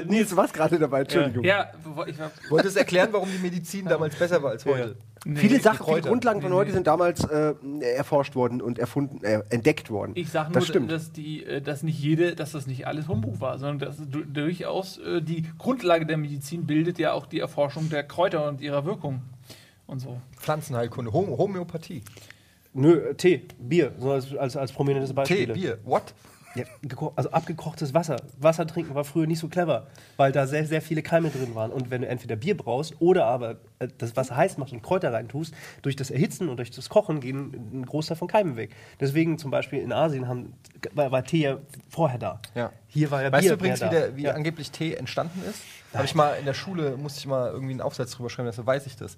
Nils, du warst gerade dabei, Entschuldigung. Ja, ich Wollte es erklären, warum die Medizin damals besser war als heute. Nee, Viele Sachen, viele. Grundlagen von Nee, heute nee. sind damals äh, erforscht worden und erfunden, äh, entdeckt worden. Ich sage nur, das stimmt. dass die, äh, dass nicht jede, dass das nicht alles Humbug war, sondern dass du- durchaus äh, die Grundlage der Medizin bildet ja auch die Erforschung der Kräuter und ihrer Wirkung und so. Pflanzenheilkunde, Hom Homöopathie. Nö, äh, Tee, Bier, so als, als, als prominentes Beispiel. Tee, Bier. What? Ja, also abgekochtes Wasser. Wasser trinken war früher nicht so clever, weil da sehr, sehr viele Keime drin waren. Und wenn du entweder Bier brauchst oder aber äh, das Wasser heiß machst und Kräuter reintust, durch das Erhitzen und durch das Kochen gehen ein Großteil von Keimen weg. Deswegen zum Beispiel in Asien haben, war, Tee ja vorher da. Ja. Hier war ja Weißt Bier du übrigens, wie, der, wie ja. angeblich Tee entstanden ist? Habe ich mal in der Schule, musste ich mal irgendwie einen Aufsatz drüber schreiben, deshalb weiß ich das.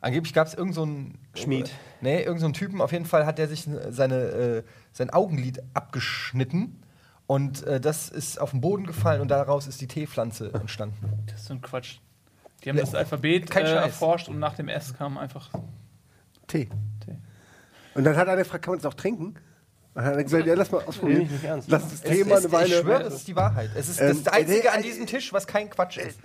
Angeblich gab es irgendeinen so Schmied. Nee, irgendeinen so Typen, auf jeden Fall hat der sich seine, äh, sein Augenlid abgeschnitten und äh, das ist auf den Boden gefallen und daraus ist die Teepflanze entstanden. Das ist so ein Quatsch. Die haben Ja, das Alphabet äh, erforscht und nach dem S kam einfach Tee. Tee. Und dann hat einer gefragt, kann man das auch trinken? Und dann hat er gesagt, ja, lass mal ausprobieren. Nee, nicht ernst. Lass das Es Thema ist, eine Weile. ich schwöre, das ist die Wahrheit. Es ist Ähm, das Einzige äh, an äh, diesem Tisch, was kein Quatsch ist.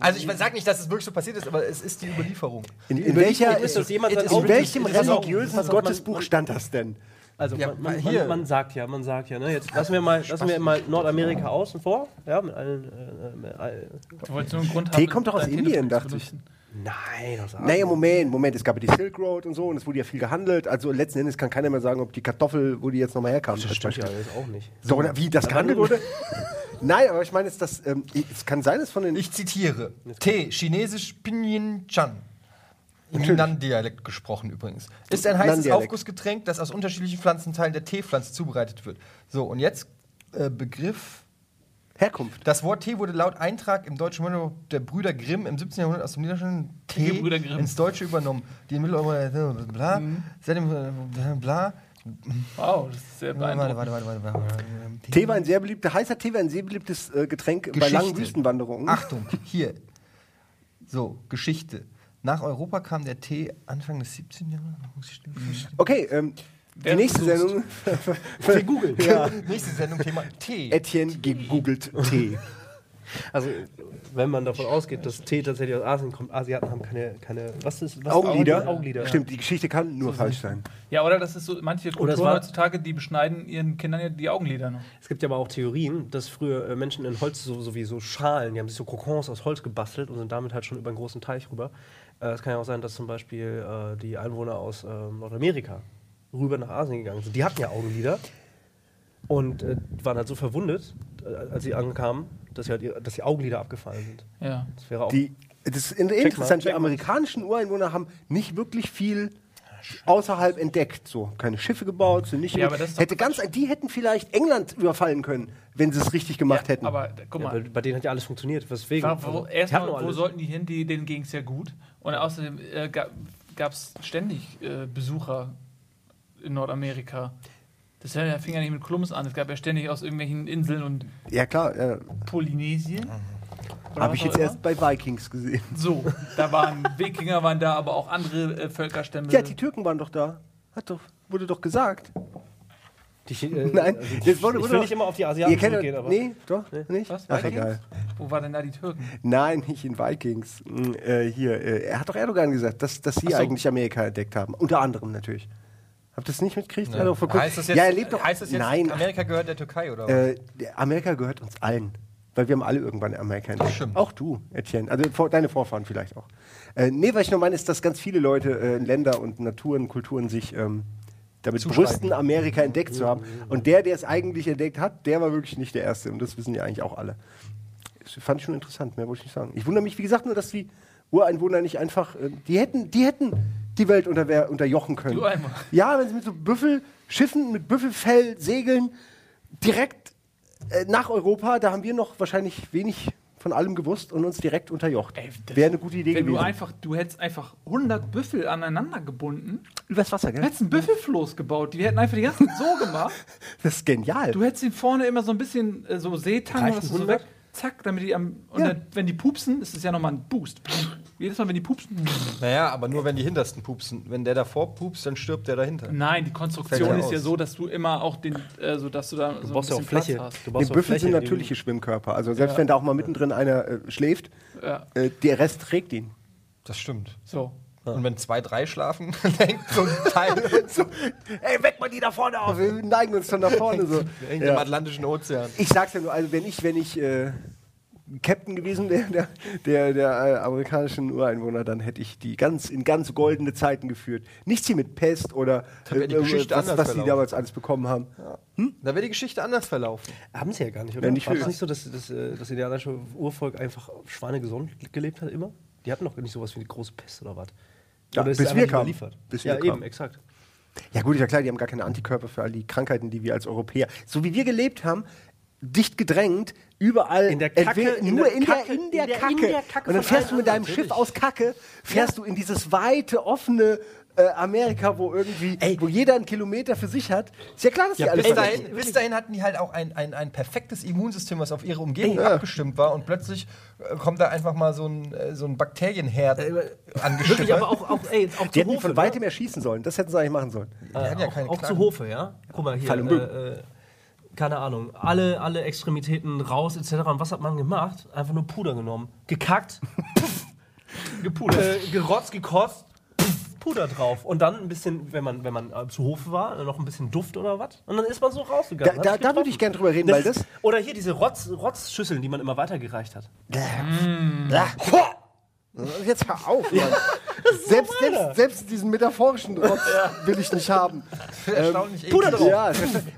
Also ich sage nicht, dass es wirklich so passiert ist, aber es ist die Überlieferung. in, in, welcher, in, sein in Augenlid- welchem religiösen Gottesbuch stand das denn? Also Ja, man, man, hier. man, man sagt ja, man sagt ja, ne? Jetzt lassen wir mal, lassen wir mal Nordamerika außen vor, ja, mit allen, äh, äh, Du wolltest nur einen Grund Tee haben, kommt doch aus Indien, dachte ich. Nein, das Naja, Moment, Moment, es gab ja die Silk Road und so und es wurde ja viel gehandelt. Also letzten Endes kann keiner mehr sagen, ob die Kartoffel, wo die jetzt nochmal herkam. das stimmt ja alles auch nicht. So, oder wie das gehandelt wurde? [LAUGHS] Nein, aber ich meine dass ähm, es kann sein, dass von den Ich zitiere. Tee, chinesisch Pinyin Chan. Im Nan-Dialekt gesprochen übrigens. Ist ein heißes. Aufgussgetränk, das aus unterschiedlichen Pflanzenteilen der Teepflanze zubereitet wird. So, und jetzt äh, Begriff. Herkunft. Das Wort Tee wurde laut Eintrag im deutschen Wörterbuch der Brüder Grimm im 17. Jahrhundert aus dem Niederländischen Tee ins Deutsche übernommen. Die in Mitteleuropa bla, seitdem äh, bla. Wow, das ist sehr beeindruckend. warte, warte, warte, warte, warte. Tee war ein sehr beliebter, heißer Tee war ein sehr beliebtes äh, Getränk bei Geschichte. langen Wüstenwanderungen. Achtung, hier. So, Geschichte. Nach Europa kam der Tee Anfang des 17. Jahrhunderts. Okay, ähm, die nächste? Sendung. [LAUGHS] Wir googeln. ja. Nächste Sendung Thema Tee. Etienne gegoogelt Tee. [LAUGHS] Also, wenn man davon ausgeht, dass Tee tatsächlich aus Asien kommt, Asiaten haben keine, keine was ist, was Augenlider. Augenlider. Stimmt, die Geschichte kann nur falsch sein. Ja, oder das ist so, manche Kulturen war- heutzutage, die beschneiden ihren Kindern ja die Augenlider noch. Es gibt ja aber auch Theorien, dass früher äh, Menschen in Holz, so, so wie so Schalen, die haben sich so Kokons aus Holz gebastelt und sind damit halt schon über einen großen Teich rüber. Äh, es kann ja auch sein, dass zum Beispiel äh, die Einwohner aus ähm, Nordamerika rüber nach Asien gegangen sind. Die hatten ja Augenlider und äh, waren halt so verwundet, äh, als sie ankamen, dass sie halt dass die Augenlider abgefallen sind. Ja. Das wäre auch. Die, das ist interessant, die amerikanischen Ureinwohner haben nicht wirklich viel außerhalb entdeckt. So, keine Schiffe gebaut, sind nicht. Ja, aber das ist doch hätte ganz, die hätten vielleicht England überfallen können, wenn sie es richtig gemacht ja, hätten. Aber äh, guck ja, mal, bei, bei denen hat ja alles funktioniert. Weswegen? Wa- wo, Also, erstmal, wo sollten die hin? Die, denen ging es ja gut. Und außerdem äh, gab es ständig äh, Besucher in Nordamerika. Das fing ja nicht mit Kolumbus an. Es gab ja ständig aus irgendwelchen Inseln und ja, klar. Ja. Polynesien. Oder Habe ich jetzt immer. erst bei Vikings gesehen. So, da waren [LAUGHS] Wikinger, waren da, aber auch andere äh, Völkerstämme. Ja, die Türken waren doch da. Hat doch, wurde doch gesagt. Die, äh, [LAUGHS] Nein, also jetzt ich, wurde- ich wurde will nicht immer auf die Ihr Asiaten kennt zurückgehen, doch, aber. nee, doch, nicht? Was? Ach, Vikings? egal. Wo waren denn da die Türken? Nein, nicht in Vikings. Mm, Äh, hier, äh, er hat doch Erdogan gesagt, dass, dass sie so. eigentlich Amerika entdeckt haben. Unter anderem natürlich. Habt ihr das nicht mitgekriegt? Ja. Er kurzem- Heißt das jetzt, ja, er lebt doch. heißt das jetzt nein, Amerika gehört der Türkei oder was? äh, Amerika gehört uns allen. Weil wir haben alle irgendwann Amerika entdeckt. Auch du, Etienne. Also vor, deine Vorfahren vielleicht auch. Äh, nee, was ich nur meine, ist, dass ganz viele Leute, äh, Länder und Naturen, Kulturen sich ähm, damit brüsten, Amerika entdeckt zu haben. Und der, der es eigentlich entdeckt hat, der war wirklich nicht der Erste. Und das wissen ja eigentlich auch alle. Das fand ich schon interessant, mehr wollte ich nicht sagen. Ich wundere mich, wie gesagt, nur, dass die Ureinwohner nicht einfach, äh, die hätten, die hätten die Welt unter, unterjochen können. Die Ureinwohner. Ja, wenn sie mit so Büffel, Schiffen mit Büffelfell segeln, direkt äh, nach Europa, da haben wir noch wahrscheinlich wenig von allem gewusst und uns direkt unterjocht. Wäre eine gute Idee Wenn gewesen. du einfach, du hättest einfach 100 Büffel aneinander gebunden, Übers Wasser, du gell? hättest einen Büffelfloß gebaut. Die hätten einfach die ganze Zeit so gemacht. [LAUGHS] Das ist genial. Du hättest ihn vorne immer so ein bisschen äh, so Seetang, du so 100? weg, zack, damit die am. Und Ja. dann, wenn die pupsen, ist es ja nochmal ein Boost. Jedes Mal, wenn die pupsen. Naja, aber nur wenn die hintersten pupsen. Wenn der davor pupst, dann stirbt der dahinter. Nein, die Fällt Konstruktion ja ist ja aus. so, dass du immer auch den, äh, so dass du da Du so brauchst ja auch Platz Fläche. hast. Du auch Büffel sind Fläche, die- natürliche Schwimmkörper. Also selbst Ja. wenn da auch mal mittendrin einer äh, schläft, Ja, äh, der Rest trägt ihn. Das stimmt. so. Und wenn zwei, drei schlafen, [LAUGHS] dann hängt so ein Teil [LAUGHS] so, Ey, weck mal die da vorne auf! Wir neigen uns dann nach vorne so. [LAUGHS] hängt Ja. im Atlantischen Ozean. Ich sag's ja nur, also wenn ich, wenn ich äh, Captain gewesen wäre, der, der, der äh, amerikanischen Ureinwohner, dann hätte ich die ganz in ganz goldene Zeiten geführt. Nichts hier mit Pest oder wäre die äh, Geschichte was, anders was die verlaufen. damals alles bekommen haben. Da wäre die Geschichte anders verlaufen. Haben sie ja gar nicht, oder? Wenn nicht War das nicht so, dass das, äh, das indianische Urvolk einfach schweinegesund gelebt hat immer? Die hatten doch nicht sowas wie eine große Pest oder was? Ja, Oder ist bis es wir kamen. Bis ja, wir eben, kamen. exakt. Ja gut, ist ja klar, die haben gar keine Antikörper für all die Krankheiten, die wir als Europäer, so wie wir gelebt haben, dicht gedrängt, überall In der Kacke, entweder- in nur der in, Kacke, der, in der in der- Kacke. in der Kacke und dann fährst du mit deinem Schiff aus Kacke, fährst du in dieses weite, offene äh, Amerika, wo irgendwie, wo jeder einen Kilometer für sich hat. Ist ja klar, dass die Ja, alle bis, verletzen. dahin, bis dahin hatten die halt auch ein, ein, ein perfektes Immunsystem, was auf ihre Umgebung abgestimmt war. Und plötzlich äh, kommt da einfach mal so ein, äh, so ein Bakterienherd Wirklich, angeschippert. aber auch, auch, ey, auch [LAUGHS] Die zu hätten die Hofe. von weitem erschießen sollen. Das hätten sie eigentlich machen sollen. Die hatten ja auch, keine auch zu Hofe, ja? Guck mal hier. Fall und Böhm. Äh, äh, keine Ahnung. Alle, alle Extremitäten raus, etc. Und was hat man gemacht? Einfach nur Puder genommen. Gekackt, [LAUGHS] Gepudert. äh, gerotzt, gekotzt, Puder drauf. Und dann ein bisschen, wenn man, wenn man äh, zu Hofe war, noch ein bisschen Duft oder was. Und dann ist man so Da, rausgegangen. Da, sich da würde ich gerne drüber reden, weil das. Oder hier diese Rotz, Rotzschüsseln, die man immer weitergereicht hat. Jetzt hör auf, Mann. [LAUGHS] selbst, selbst, selbst diesen metaphorischen Rotz will ich nicht haben. Erstaunlich Puder eklig. drauf. Ja,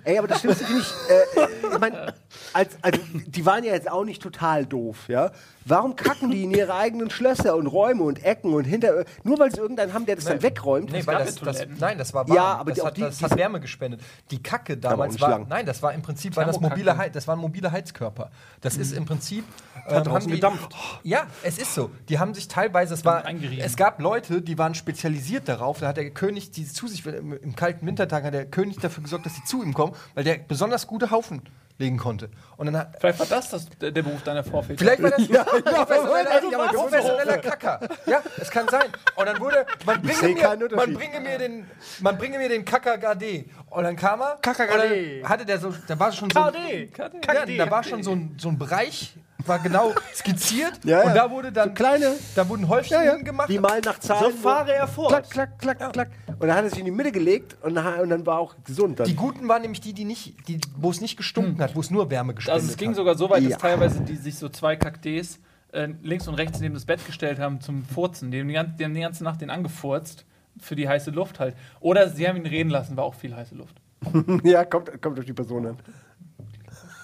ey, aber das Schlimmste finde ich, äh, ich mein, als, also, die waren ja jetzt auch nicht total doof, ja. Warum kacken die in ihre eigenen Schlösser und Räume und Ecken und hinter, nur weil sie irgendeinen haben, der das dann wegräumt? Nee, weil das, das, nein, das war warm. Ja, aber das, die- hat, die- das die- hat Wärme gespendet. Die Kacke damals war, lang. nein, das war im Prinzip war das mobile, Hei- das waren mobile Heizkörper. Das ist im Prinzip ähm, haben die, gedampft. Ja, es ist so. Die haben sich teilweise, es war, es gab Leute, die waren spezialisiert darauf. Da hat der König die zu sich im, im kalten Wintertag hat der König dafür gesorgt, dass sie zu ihm kommen, weil der besonders gute Haufen legen konnte. Und dann hat, Vielleicht war das, das der, der Beruf deiner Vorväter. Vielleicht war das [LAUGHS] Ja, professioneller, also was? professioneller Kacker. Ja, es kann sein. Und dann wurde, man bringe, mir, man bringe mir den, man bringe mir den Kacker Gade. Und dann kam er. Kacker Gade. Hatte der so, da war schon so, KD. ja, da war schon so ein, so ein Bereich, war genau skizziert. Ja, ja. Und da wurde dann So kleine- da wurden Häufchen Ja, ja. gemacht. Die mal nach Zahlen. So fahre er fort. Klack, klack, klack, klack. Und dann hat er sich in die Mitte gelegt und, dann- und dann war auch gesund. Dann. Die guten waren nämlich die, die nicht, die, wo es nicht gestunken hat, wo es nur Wärme gespendet Also es ging hat. sogar so weit, Ja. dass teilweise die sich so zwei Kaktees äh, links und rechts neben das Bett gestellt haben zum Furzen. Die haben die, ganze, die haben die ganze Nacht den angefurzt für die heiße Luft halt. Oder sie haben ihn reden lassen, war auch viel heiße Luft. [LAUGHS] ja, kommt, kommt auf die Person an.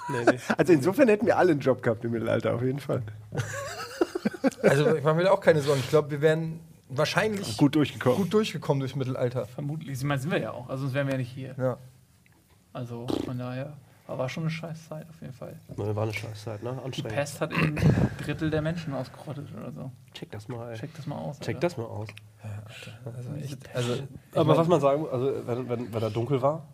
Nee, nee. Also insofern hätten wir alle einen Job gehabt im Mittelalter, auf jeden Fall. Also ich mache mir da auch keine Sorgen. Ich glaube, wir wären wahrscheinlich Gut durchgekommen. gut durchgekommen durchs Mittelalter. Vermutlich. Sie meinen, sind wir ja auch. Also sonst wären wir ja nicht hier. Ja. Also von daher. Aber war schon eine scheiß Zeit auf jeden Fall. War eine Scheißzeit, ne? Die Anstrengend. Pest hat ein Drittel der Menschen ausgerottet oder so. Check das mal, ey. Check das mal aus. Check Alter. das mal aus. Also echt, also Aber was man sagen muss, also wenn, wenn, wenn da dunkel war,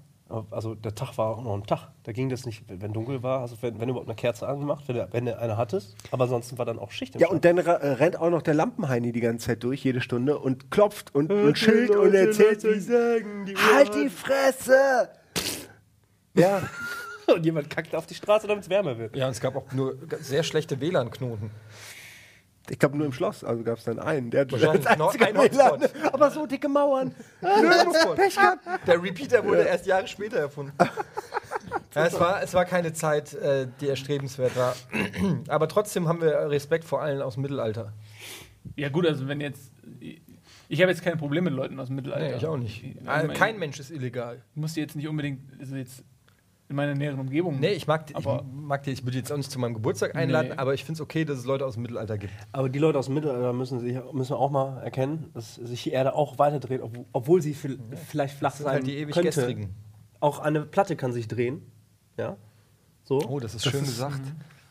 also der Tag war auch noch ein Tag. Da ging das nicht, wenn dunkel war, also wenn, wenn du überhaupt eine Kerze angemacht, wenn, du- wenn du eine hattest, aber ansonsten war dann auch Schicht im Ja, Schatten. und dann äh, rennt auch noch der Lampenheini die ganze Zeit durch, jede Stunde, und klopft und, und schild und erzählt, wie, sagen, die halt die Fresse! Ja, [LAUGHS] Und jemand kackt auf die Straße, damit es wärmer wird. Ja, und es gab auch nur sehr schlechte WLAN-Knoten. Ich glaube nur im Schloss, also gab es dann einen. Der hatte als einziger ein Hotspot. WLAN. Aber so dicke Mauern. [LAUGHS] Pech gehabt. Der Repeater wurde erst Jahre später erfunden. [LAUGHS] Ja, es, war, es war keine Zeit, äh, die erstrebenswert war. [CLEARS THROAT] Aber trotzdem haben wir Respekt vor allen aus dem Mittelalter. Ja gut, also wenn jetzt... Ich habe jetzt keine Probleme mit Leuten aus dem Mittelalter. Nee, ich auch nicht. Ich- ich- Kein Mensch ist illegal. muss jetzt nicht unbedingt also jetzt in meiner näheren Umgebung. Nee, ich mag, die- ich Aber- mag die, ich würde jetzt auch nicht zu meinem Geburtstag einladen, Nee. aber ich finde es okay, dass es Leute aus dem Mittelalter gibt. Aber die Leute aus dem Mittelalter müssen, sich, müssen auch mal erkennen, dass sich die Erde auch weiterdreht, obwohl, obwohl sie viel, vielleicht flach sind sein halt die ewig könnte. Gestrigen. Auch eine Platte kann sich drehen. Ja. So. Oh, das ist schön gesagt.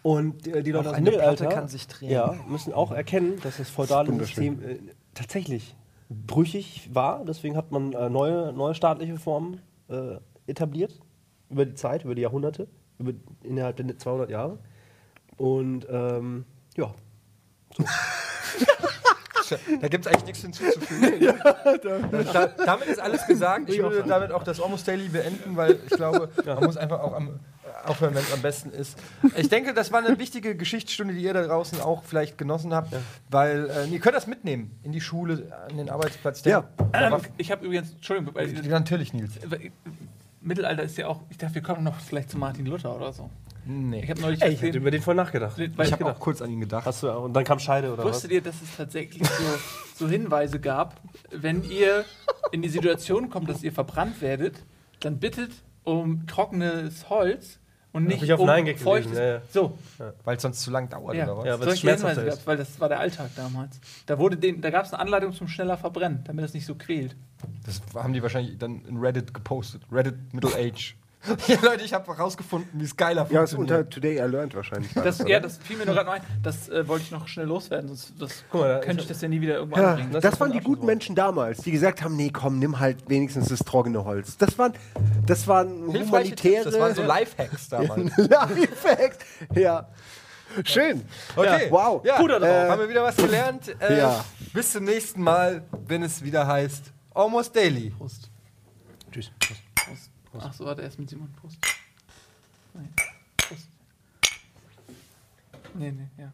Und äh, die Leute Auch aus dem eine Platte Mittelalter kann sich drehen. Ja, müssen auch erkennen, dass das feudale. System äh, tatsächlich brüchig war. Deswegen hat man äh, neue, neue staatliche Formen äh, etabliert. Über die Zeit, über die Jahrhunderte, über, innerhalb der 200 Jahre. Und ähm, ja, [LAUGHS] Da gibt es eigentlich nichts hinzuzufügen. [LAUGHS] da, damit ist alles gesagt. Ich würde damit auch das Almost Daily beenden, weil ich glaube, [LAUGHS] man muss einfach auch am, äh, aufhören, wenn es am besten ist. Ich denke, das war eine wichtige Geschichtsstunde, die ihr da draußen auch vielleicht genossen habt, weil äh, ihr könnt das mitnehmen in die Schule, an den Arbeitsplatz. Ja. Ähm, ich habe übrigens, Entschuldigung, weil, Natürlich, Nils. Mittelalter ist ja auch, ich dachte, wir kommen noch vielleicht zu Martin Luther oder so. Nee. Ich habe neulich Ey, ich hätte gesehen, über den voll nachgedacht. weil Ich habe auch kurz an ihn gedacht. Hast du, und dann kam Scheide oder was? Wusstet ihr, dass es tatsächlich so, so Hinweise gab, wenn ihr in die Situation kommt, dass ihr verbrannt werdet, dann bittet um trockenes Holz und nicht ich auf um Nein feuchtes. ja, ja. So, Weil es sonst zu lang dauert, ja, oder was? Ja, solche Hinweise ist. gab, weil das war der Alltag damals. Da wurde den, da gab es eine Anleitung zum schneller Verbrennen, damit es nicht so quält. Das haben die wahrscheinlich dann in Reddit gepostet. Reddit Middle Age. [LAUGHS] ja, Leute, ich habe herausgefunden, wie es geiler Ja, ist funktioniert. unter Today I Learned wahrscheinlich. Das, ja, das fiel mir nur gerade noch ein. Das äh, wollte ich noch schnell loswerden, sonst das Guck mal, da könnte ich das ja nie wieder irgendwo Ja, anbringen. Das das, waren die guten. Menschen damals, die gesagt haben, nee, komm, nimm halt wenigstens das trockene Holz. Das waren, das waren Hilfreiche Tipps, humanitäre das waren so Lifehacks [LAUGHS] damals. Lifehacks. Ja. Schön. Okay, Ja, wow. Ja, Puder drauf. äh, haben wir wieder was gelernt. Äh, Ja. Bis zum nächsten Mal, wenn es wieder heißt Almost Daily. Prost. Tschüss. Prost. Ach so, warte, erst mit Simon. Prost. Nein. Prost. Nee, nee, ja.